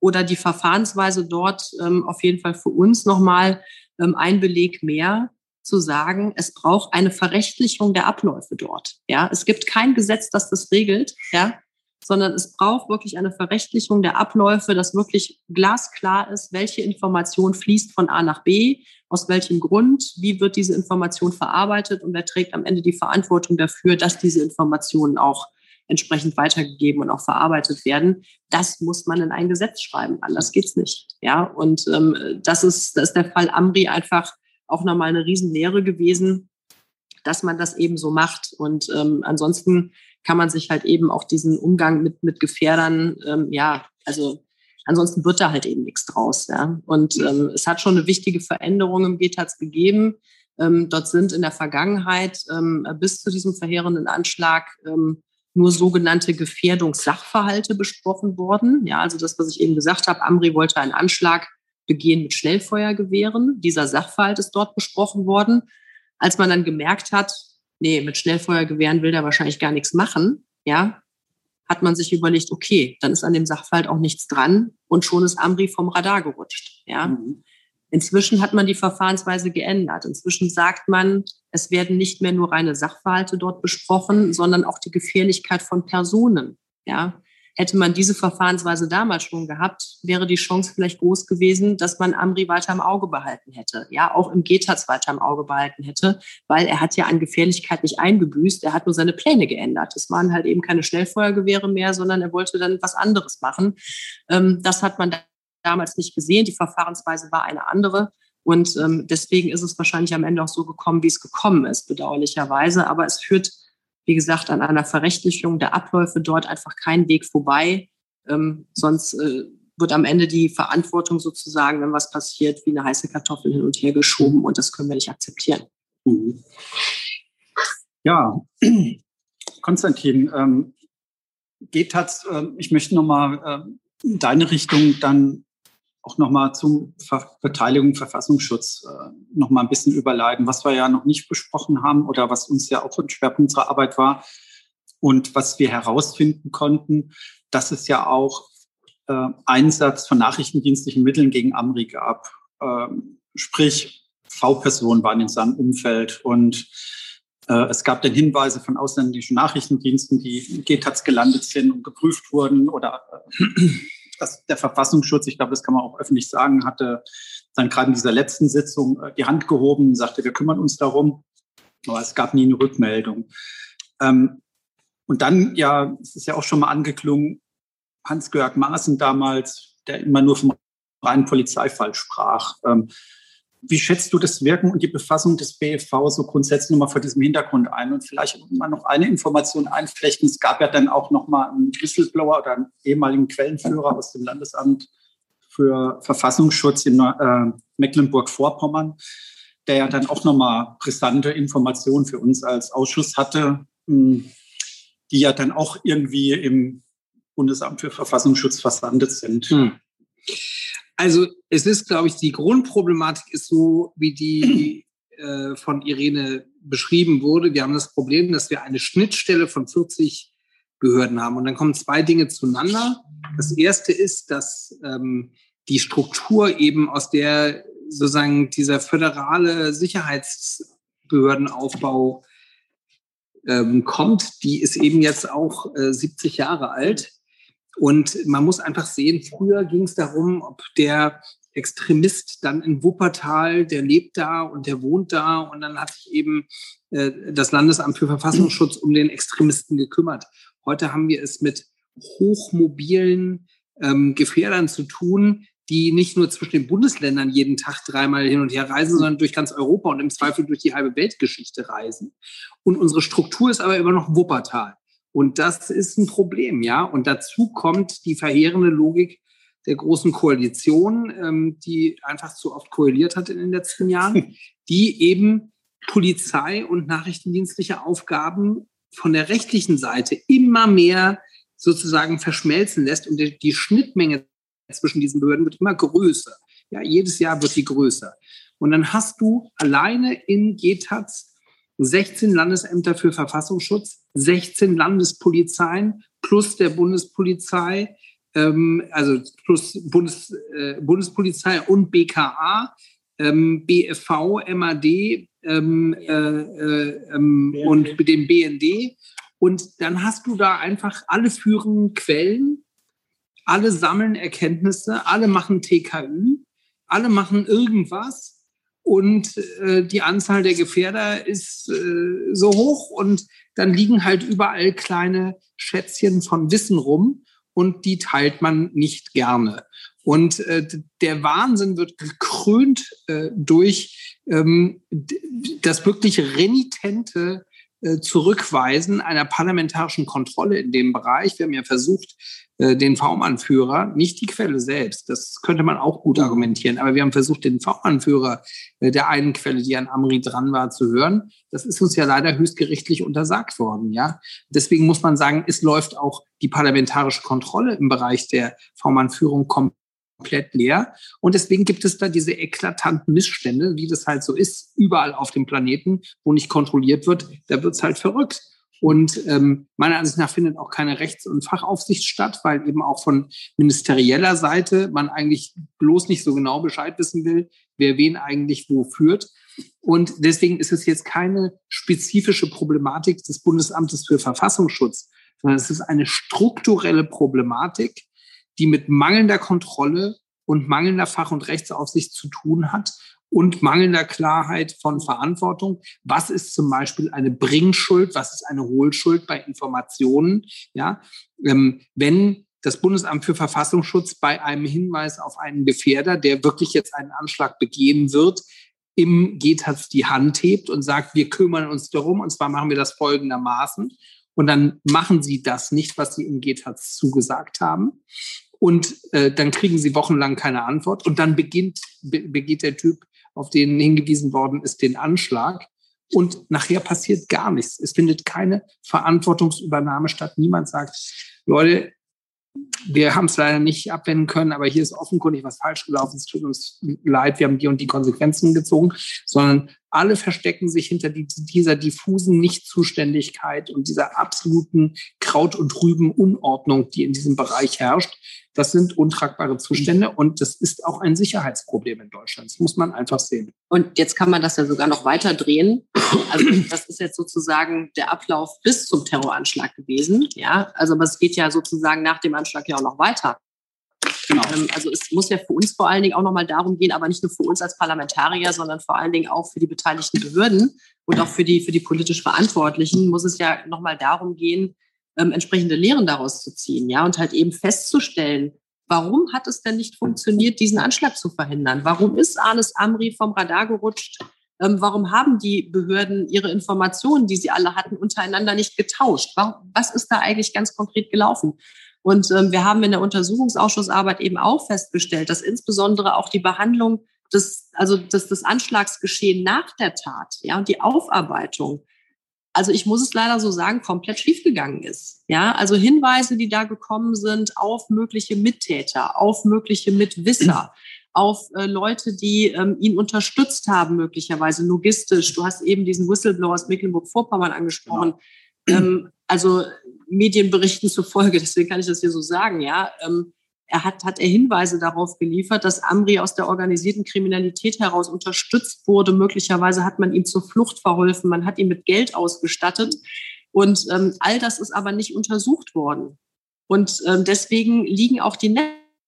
A: oder die Verfahrensweise dort ähm, auf jeden Fall für uns nochmal ähm, ein Beleg mehr, zu sagen, es braucht eine Verrechtlichung der Abläufe dort. Ja, es gibt kein Gesetz, das das regelt, ja, sondern es braucht wirklich eine Verrechtlichung der Abläufe, dass wirklich glasklar ist, welche Information fließt von A nach B, aus welchem Grund, wie wird diese Information verarbeitet und wer trägt am Ende die Verantwortung dafür, dass diese Informationen auch entsprechend weitergegeben und auch verarbeitet werden. Das muss man in ein Gesetz schreiben, anders geht's nicht. Ja, und ähm, das ist das ist der Fall Amri einfach auch nochmal eine Riesenlehre gewesen, dass man das eben so macht. Und ähm, ansonsten kann man sich halt eben auch diesen Umgang mit, mit Gefährdern, ähm, ja, also ansonsten wird da halt eben nichts draus. Ja. Und ähm, es hat schon eine wichtige Veränderung im GTAZ gegeben. Ähm, dort sind in der Vergangenheit ähm, bis zu diesem verheerenden Anschlag ähm, nur sogenannte Gefährdungssachverhalte besprochen worden. Ja, also das, was ich eben gesagt habe, Amri wollte einen Anschlag begehen mit Schnellfeuergewehren. Dieser Sachverhalt ist dort besprochen worden. Als man dann gemerkt hat, nee, mit Schnellfeuergewehren will der wahrscheinlich gar nichts machen, ja, hat man sich überlegt, okay, dann ist an dem Sachverhalt auch nichts dran und schon ist Amri vom Radar gerutscht, ja. Mhm. Inzwischen hat man die Verfahrensweise geändert. Inzwischen sagt man, es werden nicht mehr nur reine Sachverhalte dort besprochen, sondern auch die Gefährlichkeit von Personen. Ja, hätte man diese Verfahrensweise damals schon gehabt, wäre die Chance vielleicht groß gewesen, dass man Amri weiter im Auge behalten hätte. Ja, auch im GTAZ weiter im Auge behalten hätte, weil er hat ja an Gefährlichkeit nicht eingebüßt. Er hat nur seine Pläne geändert. Es waren halt eben keine Schnellfeuergewehre mehr, sondern er wollte dann was anderes machen. Ähm, das hat man damals nicht gesehen. Die Verfahrensweise war eine andere. Und ähm, deswegen ist es wahrscheinlich am Ende auch so gekommen, wie es gekommen ist, bedauerlicherweise. Aber es führt, wie gesagt, an einer Verrechtlichung der Abläufe dort einfach kein Weg vorbei. Ähm, sonst äh, wird am Ende die Verantwortung sozusagen, wenn was passiert, wie eine heiße Kartoffel hin und her geschoben. Und das können wir nicht akzeptieren. Mhm.
B: Ja, Konstantin, ähm, geht hat's, äh, ich möchte nochmal äh, in deine Richtung dann auch nochmal zum Ver Beteiligung Verfassungsschutz äh, nochmal ein bisschen überleiten, was wir ja noch nicht besprochen haben oder was uns ja auch ein Schwerpunkt unserer Arbeit war und was wir herausfinden konnten, dass es ja auch äh, Einsatz von nachrichtendienstlichen Mitteln gegen Amri gab. Ähm, sprich, V-Personen waren in seinem Umfeld und äh, es gab dann Hinweise von ausländischen Nachrichtendiensten, die in GTAZ gelandet sind und geprüft wurden oder äh, dass der Verfassungsschutz, ich glaube, das kann man auch öffentlich sagen, hatte dann gerade in dieser letzten Sitzung äh, die Hand gehoben und sagte, wir kümmern uns darum. Aber es gab nie eine Rückmeldung. Ähm, und dann, ja, es ist ja auch schon mal angeklungen, Hans-Georg Maaßen damals, der immer nur vom reinen Polizeifall sprach. Ähm, wie schätzt du das Wirken und die Befassung des BFV so grundsätzlich nochmal vor diesem Hintergrund ein? Und vielleicht mal noch eine Information einflechten. Es gab ja dann auch nochmal einen Whistleblower oder einen ehemaligen Quellenführer aus dem Landesamt für Verfassungsschutz in äh, Mecklenburg-Vorpommern, der ja dann auch nochmal brisante Informationen für uns als Ausschuss hatte, hm, die ja dann auch irgendwie im Bundesamt für Verfassungsschutz versandet sind. Hm.
C: Also es ist, glaube ich, die Grundproblematik ist so, wie die äh, von Irene beschrieben wurde. Wir haben das Problem, dass wir eine Schnittstelle von 40 Behörden haben. Und dann kommen zwei Dinge zueinander. Das erste ist, dass ähm, die Struktur eben aus der sozusagen dieser föderale Sicherheitsbehördenaufbau ähm, kommt. Die ist eben jetzt auch äh, 70 Jahre alt. Und man muss einfach sehen, früher ging es darum, ob der Extremist dann in Wuppertal, der lebt da und der wohnt da. Und dann hat sich eben äh, das Landesamt für Verfassungsschutz um den Extremisten gekümmert. Heute haben wir es mit hochmobilen ähm, Gefährdern zu tun, die nicht nur zwischen den Bundesländern jeden Tag dreimal hin und her reisen, sondern durch ganz Europa und im Zweifel durch die halbe Weltgeschichte reisen. Und unsere Struktur ist aber immer noch Wuppertal. Und das ist ein Problem, ja. Und dazu kommt die verheerende Logik der großen Koalition, ähm, die einfach zu oft koaliert hat in den letzten Jahren, die eben Polizei und nachrichtendienstliche Aufgaben von der rechtlichen Seite immer mehr sozusagen verschmelzen lässt und die, die Schnittmenge zwischen diesen Behörden wird immer größer. Ja, jedes Jahr wird die größer. Und dann hast du alleine in GTAZ 16 Landesämter für Verfassungsschutz, 16 Landespolizeien plus der Bundespolizei, ähm, also plus Bundes, äh, Bundespolizei und BKA, ähm, BFV, MAD ähm, äh, äh, ähm, und mit dem BND. Und dann hast du da einfach alle führenden Quellen, alle sammeln Erkenntnisse, alle machen TKÜ, alle machen irgendwas und äh, die Anzahl der Gefährder ist äh, so hoch und dann liegen halt überall kleine Schätzchen von Wissen rum und die teilt man nicht gerne. Und äh, der Wahnsinn wird gekrönt äh, durch ähm, das wirklich renitente Zurückweisen einer parlamentarischen Kontrolle in dem Bereich. Wir haben ja versucht, äh, den V-Anführer, nicht die Quelle selbst, das könnte man auch gut argumentieren, aber wir haben versucht, den V-Anführer äh, der einen Quelle, die an Amri dran war, zu hören. Das ist uns ja leider höchstgerichtlich untersagt worden, ja. Deswegen muss man sagen, es läuft auch die parlamentarische Kontrolle im Bereich der V-Anführung komplett komplett leer. Und deswegen gibt es da diese eklatanten Missstände, wie das halt so ist, überall auf dem Planeten, wo nicht kontrolliert wird. Da wird es halt verrückt. Und ähm, meiner Ansicht nach findet auch keine Rechts- und Fachaufsicht statt, weil eben auch von ministerieller Seite man eigentlich bloß nicht so genau Bescheid wissen will, wer wen eigentlich wo führt. Und deswegen ist es jetzt keine spezifische Problematik des Bundesamtes für Verfassungsschutz, sondern es ist eine strukturelle Problematik, die mit mangelnder Kontrolle und mangelnder Fach- und Rechtsaufsicht zu tun hat und mangelnder Klarheit von Verantwortung. Was ist zum Beispiel eine Bringschuld? Was ist eine Hohlschuld bei Informationen? Ja, ähm, wenn das Bundesamt für Verfassungsschutz bei einem Hinweis auf einen Gefährder, der wirklich jetzt einen Anschlag begehen wird, im GTAZ die Hand hebt und sagt, wir kümmern uns darum, und zwar machen wir das folgendermaßen. Und dann machen sie das nicht, was sie im GTAZ zugesagt haben. Und äh, dann kriegen sie wochenlang keine Antwort. Und dann beginnt, be begeht der Typ, auf den hingewiesen worden ist, den Anschlag. Und nachher passiert gar nichts. Es findet keine Verantwortungsübernahme statt. Niemand sagt, Leute, wir haben es leider nicht abwenden können, aber hier ist offenkundig was falsch gelaufen. Es tut uns leid, wir haben die und die Konsequenzen gezogen, sondern alle verstecken sich hinter die, dieser diffusen Nichtzuständigkeit und dieser absoluten Kraut- und Rüben-Unordnung, die in diesem Bereich herrscht. Das sind untragbare Zustände und das ist auch ein Sicherheitsproblem in Deutschland. Das muss man einfach sehen.
A: Und jetzt kann man das ja sogar noch weiter drehen. Also das ist jetzt sozusagen der Ablauf bis zum Terroranschlag gewesen. Ja, also aber es geht ja sozusagen nach dem Anschlag ja auch noch weiter. Genau. Ähm, also es muss ja für uns vor allen Dingen auch nochmal darum gehen, aber nicht nur für uns als Parlamentarier, sondern vor allen Dingen auch für die beteiligten Behörden und auch für die, für die politisch Verantwortlichen muss es ja nochmal darum gehen, ähm, entsprechende Lehren daraus zu ziehen, ja, und halt eben festzustellen, warum hat es denn nicht funktioniert, diesen Anschlag zu verhindern? Warum ist Arnes Amri vom Radar gerutscht? Ähm, warum haben die Behörden ihre Informationen, die sie alle hatten, untereinander nicht getauscht? Was ist da eigentlich ganz konkret gelaufen? Und ähm, wir haben in der Untersuchungsausschussarbeit eben auch festgestellt, dass insbesondere auch die Behandlung des, also des, des Anschlagsgeschehen nach der Tat, ja, und die Aufarbeitung, also ich muss es leider so sagen, komplett schiefgegangen ist. Ja, also Hinweise, die da gekommen sind auf mögliche Mittäter, auf mögliche Mitwisser, auf äh, Leute, die ähm, ihn unterstützt haben, möglicherweise logistisch. Du hast eben diesen Whistleblower aus Mecklenburg-Vorpommern angesprochen. Genau. Ähm, also Medienberichten zufolge, deswegen kann ich das hier so sagen, ja, ähm, er hat, hat er Hinweise darauf geliefert, dass Amri aus der organisierten Kriminalität heraus unterstützt wurde. Möglicherweise hat man ihm zur Flucht verholfen, man hat ihn mit Geld ausgestattet. Und ähm, all das ist aber nicht untersucht worden. Und ähm, deswegen liegen auch die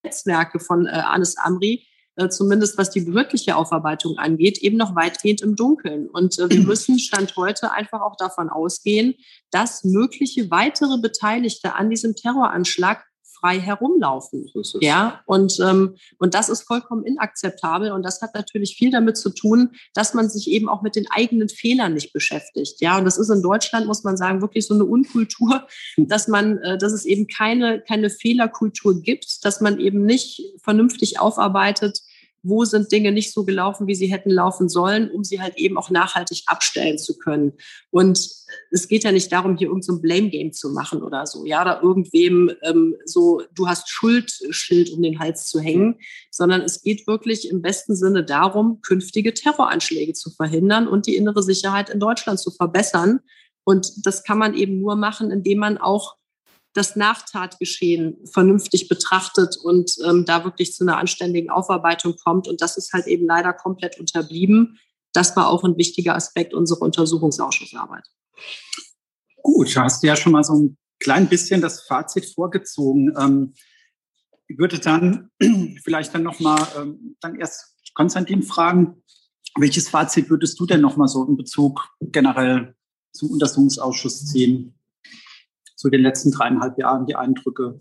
A: Netzwerke von äh, Anis Amri, zumindest was die behördliche Aufarbeitung angeht, eben noch weitgehend im Dunkeln. Und äh, wir müssen Stand heute einfach auch davon ausgehen, dass mögliche weitere Beteiligte an diesem Terroranschlag frei herumlaufen. Ja, und, ähm, und das ist vollkommen inakzeptabel. Und das hat natürlich viel damit zu tun, dass man sich eben auch mit den eigenen Fehlern nicht beschäftigt. Ja, und das ist in Deutschland, muss man sagen, wirklich so eine Unkultur, dass man, äh, dass es eben keine, keine Fehlerkultur gibt, dass man eben nicht vernünftig aufarbeitet, wo sind Dinge nicht so gelaufen, wie sie hätten laufen sollen, um sie halt eben auch nachhaltig abstellen zu können. Und es geht ja nicht darum, hier irgendein so Blame-Game zu machen oder so, ja, oder irgendwem ähm, so, du hast Schuldschild um den Hals zu hängen, sondern es geht wirklich im besten Sinne darum, künftige Terroranschläge zu verhindern und die innere Sicherheit in Deutschland zu verbessern. Und das kann man eben nur machen, indem man auch das Nachtatgeschehen vernünftig betrachtet und ähm, da wirklich zu einer anständigen Aufarbeitung kommt. Und das ist halt eben leider komplett unterblieben. Das war auch ein wichtiger Aspekt unserer Untersuchungsausschussarbeit.
B: Gut, da hast du ja schon mal so ein klein bisschen das Fazit vorgezogen. Ähm, ich würde dann vielleicht dann nochmal ähm, dann erst Konstantin fragen, welches Fazit würdest du denn nochmal so in Bezug generell zum Untersuchungsausschuss ziehen? So den letzten dreieinhalb Jahren die Eindrücke?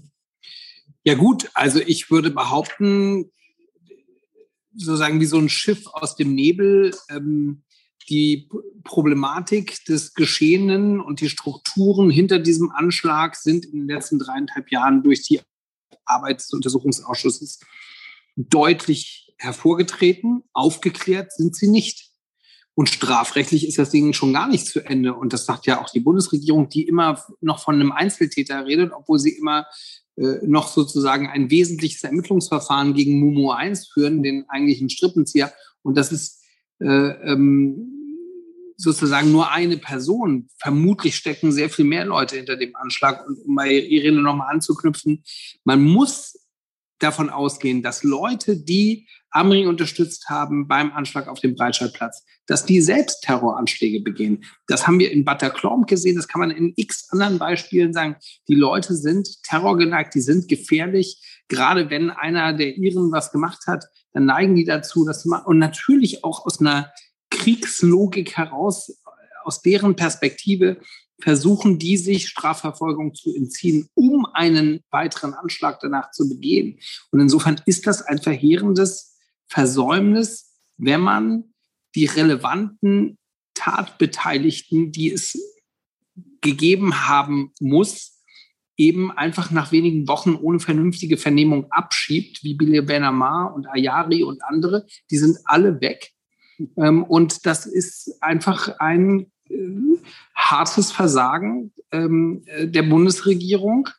C: Ja gut, also ich würde behaupten, sozusagen wie so ein Schiff aus dem Nebel, ähm, die Problematik des Geschehenen und die Strukturen hinter diesem Anschlag sind in den letzten dreieinhalb Jahren durch die Arbeit des Untersuchungsausschusses deutlich hervorgetreten. Aufgeklärt sind sie nicht. Und strafrechtlich ist das Ding schon gar nicht zu Ende. Und das sagt ja auch die Bundesregierung, die immer noch von einem Einzeltäter redet, obwohl sie immer äh, noch sozusagen ein wesentliches Ermittlungsverfahren gegen Mumu 1 führen, den eigentlichen Strippenzieher. Und das ist äh, ähm, sozusagen nur eine Person. Vermutlich stecken sehr viel mehr Leute hinter dem Anschlag. Und um bei Irene nochmal anzuknüpfen, man muss davon ausgehen, dass Leute, die Amri unterstützt haben beim Anschlag auf dem Breitscheidplatz, dass die selbst Terroranschläge begehen. Das haben wir in Bataclan gesehen, das kann man in x anderen Beispielen sagen. Die Leute sind terrorgeneigt, die sind gefährlich. Gerade wenn einer der Iren was gemacht hat, dann neigen die dazu, das zu machen. Und natürlich auch aus einer Kriegslogik heraus, aus deren Perspektive versuchen die sich Strafverfolgung zu entziehen, um einen weiteren Anschlag danach zu begehen. Und insofern ist das ein verheerendes Versäumnis, wenn man die relevanten Tatbeteiligten, die es gegeben haben muss, eben einfach nach wenigen Wochen ohne vernünftige Vernehmung abschiebt, wie Billy Benamar und Ayari und andere. Die sind alle weg. Ähm, und das ist einfach ein äh, hartes Versagen ähm, äh, der Bundesregierung.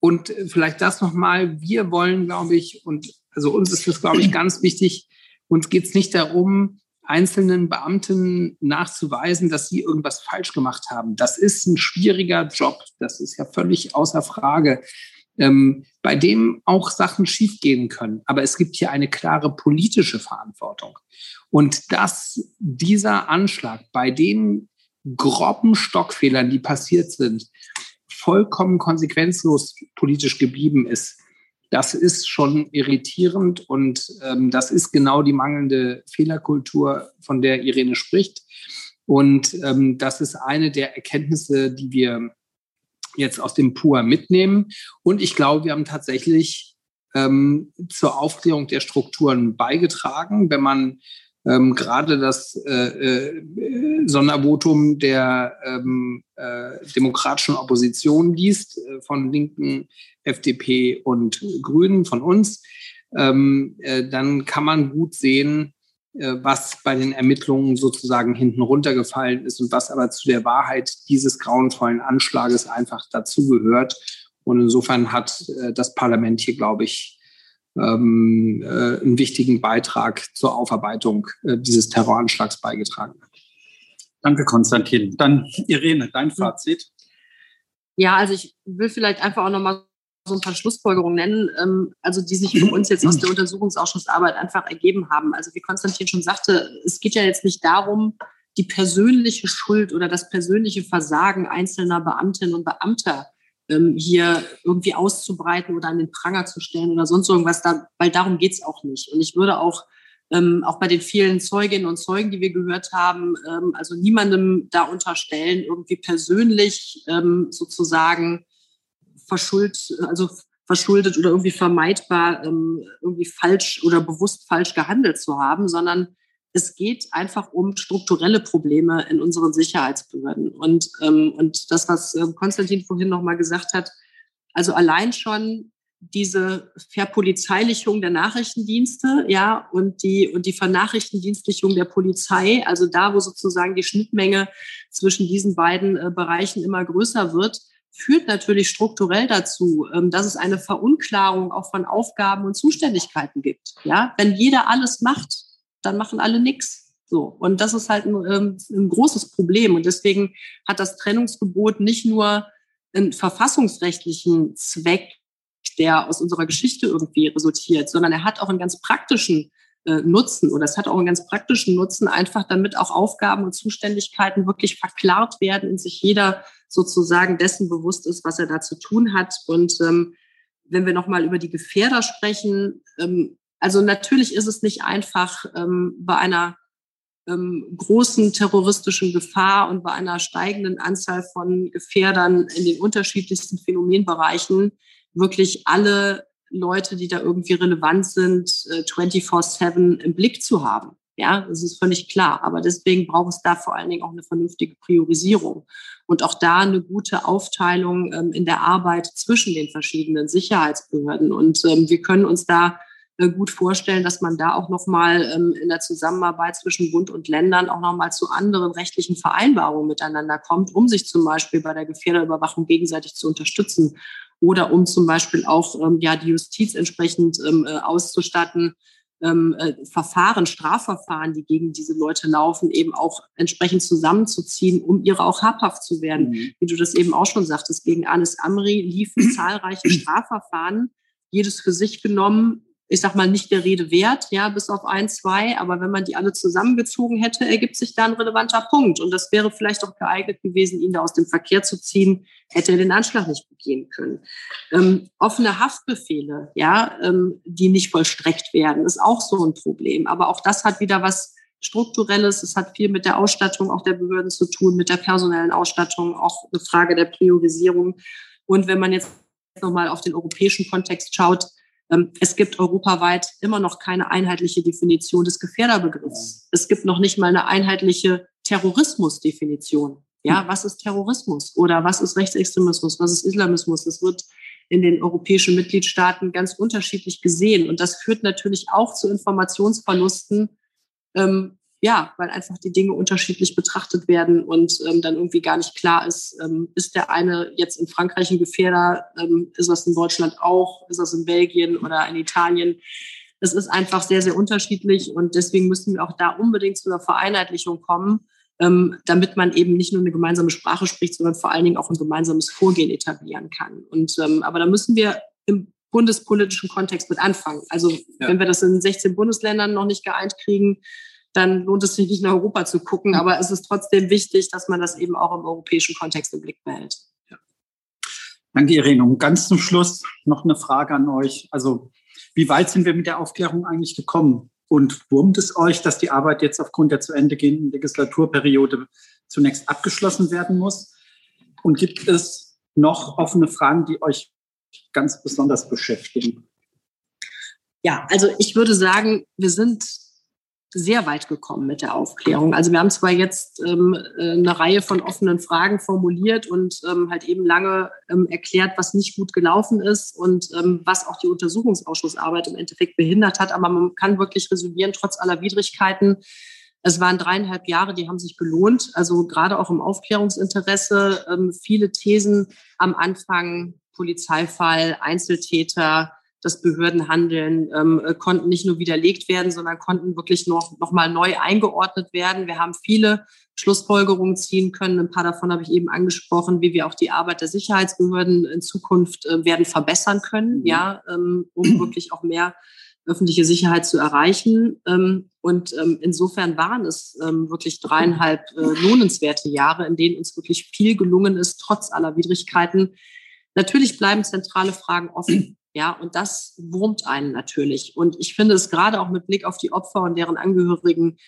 C: Und vielleicht das nochmal, wir wollen, glaube ich, und also uns ist das, glaube ich, ganz wichtig, uns geht es nicht darum, einzelnen Beamten nachzuweisen, dass sie irgendwas falsch gemacht haben. Das ist ein schwieriger Job, das ist ja völlig außer Frage, ähm, bei dem auch Sachen schiefgehen können. Aber es gibt hier eine klare politische Verantwortung. Und dass dieser Anschlag bei den groben Stockfehlern, die passiert sind, vollkommen konsequenzlos politisch geblieben ist, das ist schon irritierend und ähm, das ist genau die mangelnde Fehlerkultur, von der Irene spricht. Und ähm, das ist eine der Erkenntnisse, die wir jetzt aus dem PUA mitnehmen. Und ich glaube, wir haben tatsächlich ähm, zur Aufklärung der Strukturen beigetragen, wenn man ähm, gerade das äh, äh, Sondervotum der ähm, äh, demokratischen Opposition liest, äh, von Linken, FDP und Grünen, von uns, ähm, äh, dann kann man gut sehen, äh, was bei den Ermittlungen sozusagen hinten runtergefallen ist und was aber zu der Wahrheit dieses grauenvollen Anschlages einfach dazugehört. Und insofern hat äh, das Parlament hier, glaube ich, ähm, äh, einen wichtigen Beitrag zur Aufarbeitung äh, dieses Terroranschlags beigetragen.
B: Danke, Konstantin. Dann Irene, dein Fazit.
A: Ja, also ich will vielleicht einfach auch nochmal so ein paar Schlussfolgerungen nennen, ähm, also die sich für uns jetzt aus der Untersuchungsausschussarbeit einfach ergeben haben. Also wie Konstantin schon sagte, es geht ja jetzt nicht darum, die persönliche Schuld oder das persönliche Versagen einzelner Beamtinnen und Beamter ähm, hier irgendwie auszubreiten oder an den Pranger zu stellen oder sonst irgendwas, da, weil darum geht's auch nicht. Und ich würde auch ähm, auch bei den vielen Zeuginnen und Zeugen, die wir gehört haben, ähm, also niemandem da unterstellen, irgendwie persönlich ähm, sozusagen verschuldet, also verschuldet oder irgendwie vermeidbar ähm, irgendwie falsch oder bewusst falsch gehandelt zu haben, sondern es geht einfach um strukturelle Probleme in unseren Sicherheitsbehörden. Und, ähm, und das, was äh, Konstantin vorhin nochmal gesagt hat, also allein schon diese Verpolizeilichung der Nachrichtendienste, ja, und die, und die Vernachrichtendienstlichung der Polizei, also da, wo sozusagen die Schnittmenge zwischen diesen beiden äh, Bereichen immer größer wird, führt natürlich strukturell dazu, ähm, dass es eine Verunklarung auch von Aufgaben und Zuständigkeiten gibt. Ja, wenn jeder alles macht, dann machen alle nichts. So. Und das ist halt ein, ähm, ein großes Problem. Und deswegen hat das Trennungsgebot nicht nur einen verfassungsrechtlichen Zweck, der aus unserer Geschichte irgendwie resultiert, sondern er hat auch einen ganz praktischen äh, Nutzen oder es hat auch einen ganz praktischen Nutzen, einfach damit auch Aufgaben und Zuständigkeiten wirklich verklart werden und sich jeder sozusagen dessen bewusst ist, was er da zu tun hat. Und ähm, wenn wir nochmal über die Gefährder sprechen, ähm, also natürlich ist es nicht einfach ähm, bei einer ähm, großen terroristischen Gefahr und bei einer steigenden Anzahl von Gefährdern in den unterschiedlichsten Phänomenbereichen wirklich alle Leute, die da irgendwie relevant sind, äh, 24-7 im Blick zu haben. Ja, das ist völlig klar. Aber deswegen braucht es da vor allen Dingen auch eine vernünftige Priorisierung und auch da eine gute Aufteilung ähm, in der Arbeit zwischen den verschiedenen Sicherheitsbehörden. Und ähm, wir können uns da äh, gut vorstellen, dass man da auch nochmal ähm, in der Zusammenarbeit zwischen Bund und Ländern auch nochmal zu anderen rechtlichen Vereinbarungen miteinander kommt, um sich zum Beispiel bei der Gefährderüberwachung gegenseitig zu unterstützen oder um zum Beispiel auch ähm, ja die Justiz entsprechend ähm, äh, auszustatten, ähm, äh, Verfahren, Strafverfahren, die gegen diese Leute laufen, eben auch entsprechend zusammenzuziehen, um ihre auch habhaft zu werden. Mhm. Wie du das eben auch schon sagtest, gegen Anis Amri liefen zahlreiche Strafverfahren, jedes für sich genommen, ich sag mal, nicht der Rede wert, ja, bis auf ein, zwei. Aber wenn man die alle zusammengezogen hätte, ergibt sich da ein relevanter Punkt. Und das wäre vielleicht auch geeignet gewesen, ihn da aus dem Verkehr zu ziehen, hätte er den Anschlag nicht begehen können. Ähm, offene Haftbefehle, ja, ähm, die nicht vollstreckt werden, ist auch so ein Problem. Aber auch das hat wieder was Strukturelles. Es hat viel mit der Ausstattung auch der Behörden zu tun, mit der personellen Ausstattung, auch eine Frage der Priorisierung. Und wenn man jetzt nochmal auf den europäischen Kontext schaut, es gibt europaweit immer noch keine einheitliche Definition des Gefährderbegriffs. Es gibt noch nicht mal eine einheitliche Terrorismusdefinition. Ja, hm. was ist Terrorismus oder was ist Rechtsextremismus, was ist Islamismus? Das wird in den europäischen Mitgliedstaaten ganz unterschiedlich gesehen. Und das führt natürlich auch zu Informationsverlusten ähm, ja, weil einfach die Dinge unterschiedlich betrachtet werden und ähm, dann irgendwie gar nicht klar ist, ähm, ist der eine jetzt in Frankreich ein Gefährder, ähm, ist das in Deutschland auch, ist das in Belgien oder in Italien? Es ist einfach sehr, sehr unterschiedlich und deswegen müssen wir auch da unbedingt zu einer Vereinheitlichung kommen, ähm, damit man eben nicht nur eine gemeinsame Sprache spricht, sondern vor allen Dingen auch ein gemeinsames Vorgehen etablieren kann. Und ähm, aber da müssen wir im bundespolitischen Kontext mit anfangen. Also ja. wenn wir das in 16 Bundesländern noch nicht geeint kriegen, dann lohnt es sich nicht nach Europa zu gucken. Aber es ist trotzdem wichtig, dass man das eben auch im europäischen Kontext im Blick behält. Ja.
B: Danke, Irene. Und ganz zum Schluss noch eine Frage an euch. Also, wie weit sind wir mit der Aufklärung eigentlich gekommen? Und wurmt es euch, dass die Arbeit jetzt aufgrund der zu Ende gehenden Legislaturperiode zunächst abgeschlossen werden muss? Und gibt es noch offene Fragen, die euch ganz besonders beschäftigen?
A: Ja, also ich würde sagen, wir sind sehr weit gekommen mit der Aufklärung. Also wir haben zwar jetzt ähm, äh, eine Reihe von offenen Fragen formuliert und ähm, halt eben lange ähm, erklärt, was nicht gut gelaufen ist und ähm, was auch die Untersuchungsausschussarbeit im Endeffekt behindert hat. Aber man kann wirklich resümieren, trotz aller Widrigkeiten. Es waren dreieinhalb Jahre, die haben sich gelohnt. Also gerade auch im Aufklärungsinteresse. Ähm, viele Thesen am Anfang, Polizeifall, Einzeltäter, das Behördenhandeln ähm, äh, konnten nicht nur widerlegt werden, sondern konnten wirklich noch, noch mal neu eingeordnet werden. Wir haben viele Schlussfolgerungen ziehen können. Ein paar davon habe ich eben angesprochen, wie wir auch die Arbeit der Sicherheitsbehörden in Zukunft äh, werden verbessern können, mhm. ja, ähm, um wirklich auch mehr öffentliche Sicherheit zu erreichen. Ähm, und ähm, insofern waren es ähm, wirklich dreieinhalb äh, lohnenswerte Jahre, in denen uns wirklich viel gelungen ist, trotz aller Widrigkeiten. Natürlich bleiben zentrale Fragen offen. Ja, und das wurmt einen natürlich. Und ich finde es gerade auch mit Blick auf die Opfer und deren Angehörigen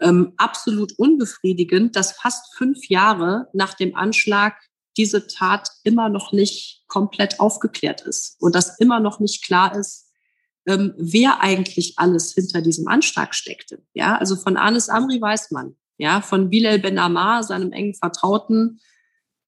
A: ähm, absolut unbefriedigend, dass fast fünf Jahre nach dem Anschlag diese Tat immer noch nicht komplett aufgeklärt ist und dass immer noch nicht klar ist, ähm, wer eigentlich alles hinter diesem Anschlag steckte. Ja, also von Anis Amri weiß man, ja, von Bilal Ben Ammar, seinem engen Vertrauten,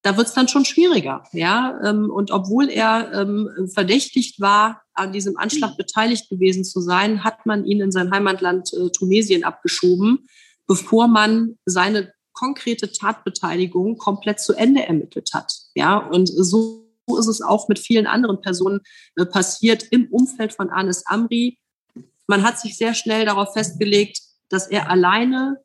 A: da wird es dann schon schwieriger. Ja? Ähm, und obwohl er ähm, verdächtigt war, an diesem Anschlag mhm. beteiligt gewesen zu sein, hat man ihn in sein Heimatland äh, Tunesien abgeschoben, bevor man seine konkrete Tatbeteiligung komplett zu Ende ermittelt hat. Ja? Und so ist es auch mit vielen anderen Personen äh, passiert im Umfeld von Anis Amri. Man hat sich sehr schnell darauf festgelegt, dass er alleine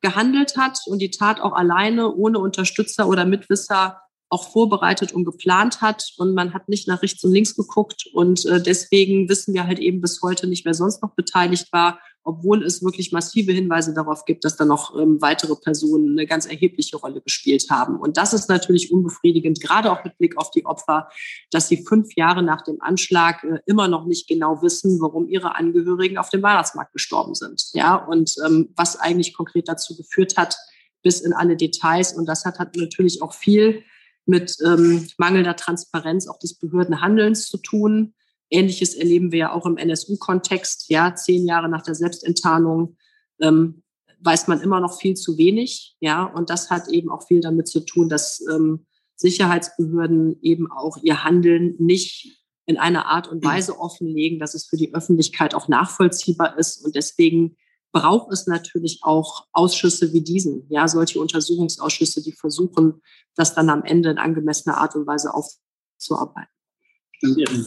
A: gehandelt hat und die Tat auch alleine ohne Unterstützer oder Mitwisser auch vorbereitet und geplant hat. Und man hat nicht nach rechts und links geguckt. Und äh, deswegen wissen wir halt eben bis heute nicht, wer sonst noch beteiligt war obwohl es wirklich massive Hinweise darauf gibt, dass da noch ähm, weitere Personen eine ganz erhebliche Rolle gespielt haben. Und das ist natürlich unbefriedigend, gerade auch mit Blick auf die Opfer, dass sie fünf Jahre nach dem Anschlag äh, immer noch nicht genau wissen, warum ihre Angehörigen auf dem Weihnachtsmarkt gestorben sind. Ja, und ähm, was eigentlich konkret dazu geführt hat, bis in alle Details. Und das hat, hat natürlich auch viel mit ähm, mangelnder Transparenz auch des Behördenhandelns zu tun. Ähnliches erleben wir ja auch im NSU-Kontext. Ja, zehn Jahre nach der Selbstenttarnung ähm, weiß man immer noch viel zu wenig. Ja, und das hat eben auch viel damit zu tun, dass ähm, Sicherheitsbehörden eben auch ihr Handeln nicht in einer Art und Weise offenlegen, dass es für die Öffentlichkeit auch nachvollziehbar ist. Und deswegen braucht es natürlich auch Ausschüsse wie diesen, ja, solche Untersuchungsausschüsse, die versuchen, das dann am Ende in angemessener Art und Weise aufzuarbeiten.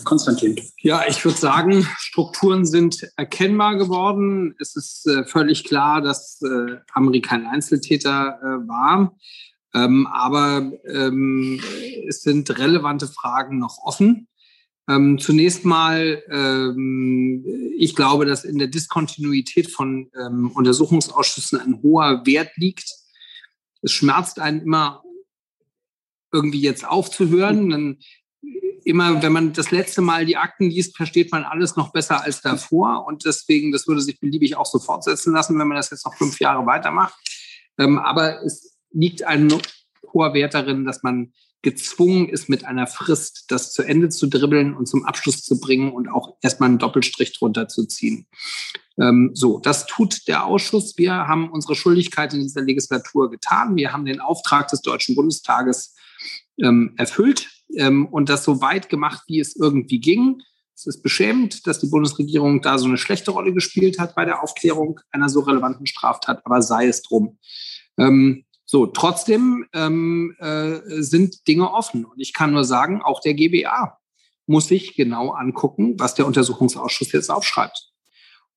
C: Konstantin. Ja, ich würde sagen, Strukturen sind erkennbar geworden. Es ist äh, völlig klar, dass äh, Amri kein Einzeltäter äh, war. Ähm, aber ähm, es sind relevante Fragen noch offen. Ähm, zunächst mal, ähm, ich glaube, dass in der Diskontinuität von ähm, Untersuchungsausschüssen ein hoher Wert liegt. Es schmerzt einen immer irgendwie jetzt aufzuhören. Dann immer, wenn man das letzte Mal die Akten liest, versteht man alles noch besser als davor. Und deswegen, das würde sich beliebig auch so fortsetzen lassen, wenn man das jetzt noch fünf Jahre weitermacht. Ähm, aber es liegt ein hoher Wert darin, dass man gezwungen ist, mit einer Frist das zu Ende zu dribbeln und zum Abschluss zu bringen und auch erstmal einen Doppelstrich drunter zu ziehen. Ähm, so, das tut der Ausschuss. Wir haben unsere Schuldigkeit in dieser Legislatur getan. Wir haben den Auftrag des Deutschen Bundestages ähm, erfüllt ähm, und das so weit gemacht, wie es irgendwie ging. Es ist beschämend, dass die Bundesregierung da so eine schlechte Rolle gespielt hat bei der Aufklärung einer so relevanten Straftat, aber sei es drum. Ähm, so, trotzdem ähm, äh, sind Dinge offen. Und ich kann nur sagen, auch der GBA muss sich genau angucken, was der Untersuchungsausschuss jetzt aufschreibt.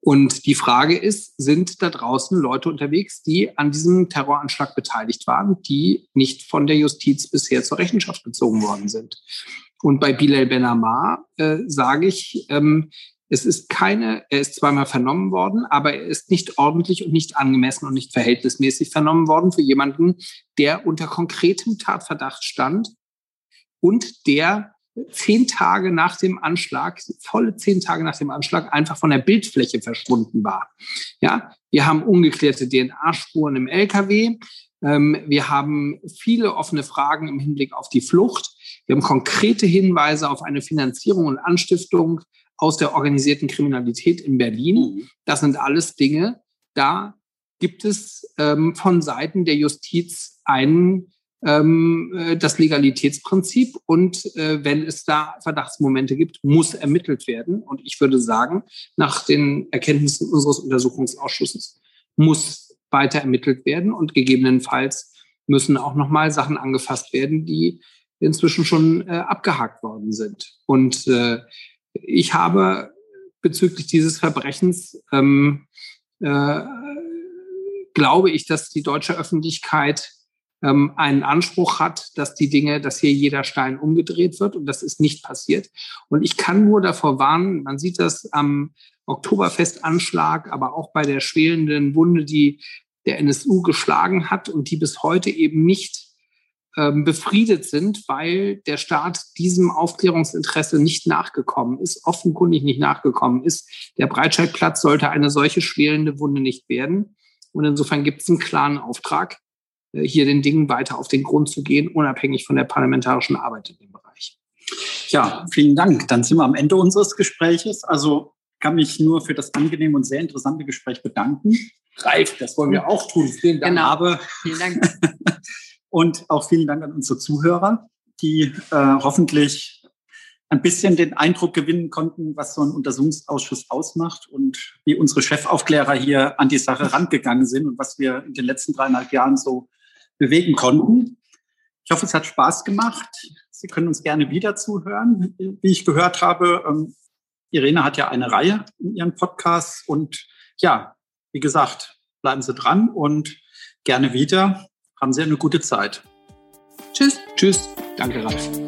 C: Und die Frage ist, sind da draußen Leute unterwegs, die an diesem Terroranschlag beteiligt waren, die nicht von der Justiz bisher zur Rechenschaft gezogen worden sind? Und bei Bilal Ben Amar äh, sage ich, ähm, es ist keine, er ist zweimal vernommen worden, aber er ist nicht ordentlich und nicht angemessen und nicht verhältnismäßig vernommen worden für jemanden, der unter konkretem Tatverdacht stand und der zehn Tage nach dem Anschlag, volle zehn Tage nach dem Anschlag, einfach von der Bildfläche verschwunden war. Ja, wir haben ungeklärte DNA-Spuren im LKW. Ähm, wir haben viele offene Fragen im Hinblick auf die Flucht. Wir haben konkrete Hinweise auf eine Finanzierung und Anstiftung aus der organisierten Kriminalität in Berlin. Mhm. Das sind alles Dinge, da gibt es ähm, von Seiten der Justiz einen, ähm, äh, das Legalitätsprinzip und äh, wenn es da Verdachtsmomente gibt, muss ermittelt werden. Und ich würde sagen, nach den Erkenntnissen unseres Untersuchungsausschusses muss weiter ermittelt werden und gegebenenfalls müssen auch nochmal Sachen angefasst werden, die inzwischen schon äh, abgehakt worden sind. Und äh, ich habe bezüglich dieses Verbrechens, ähm, äh, glaube ich, dass die deutsche Öffentlichkeit ähm, einen Anspruch hat, dass die Dinge, dass hier jeder Stein umgedreht wird und das ist nicht passiert. Und ich kann nur davor warnen, man sieht das am Oktoberfestanschlag, aber auch bei der schwelenden Wunde, die der NSU geschlagen hat und die bis heute eben nicht ähm, befriedet sind, weil der Staat diesem Aufklärungsinteresse nicht nachgekommen ist, offenkundig nicht nachgekommen ist. Der Breitscheidplatz sollte eine solche schwelende Wunde nicht werden. Und insofern gibt es einen klaren Auftrag, hier den Dingen weiter auf den Grund zu gehen, unabhängig von der parlamentarischen Arbeit in dem Bereich.
B: Ja, vielen Dank. Dann sind wir am Ende unseres Gespräches. Also kann mich nur für das angenehme und sehr interessante Gespräch bedanken.
C: Ralf, das wollen wir auch tun.
B: Vielen Dank. Genau. Aber vielen Dank. Und auch vielen Dank an unsere Zuhörer, die äh, hoffentlich ein bisschen den Eindruck gewinnen konnten, was so ein Untersuchungsausschuss ausmacht und wie unsere Chefaufklärer hier an die Sache rangegangen sind und was wir in den letzten dreieinhalb Jahren so bewegen konnten. Ich hoffe, es hat Spaß gemacht. Sie können uns gerne wieder zuhören. Wie ich gehört habe, ähm, Irene hat ja eine Reihe in ihren Podcasts und ja, wie gesagt, bleiben Sie dran und gerne wieder. Haben Sie eine gute Zeit.
C: Tschüss. Tschüss. Danke, Ralf.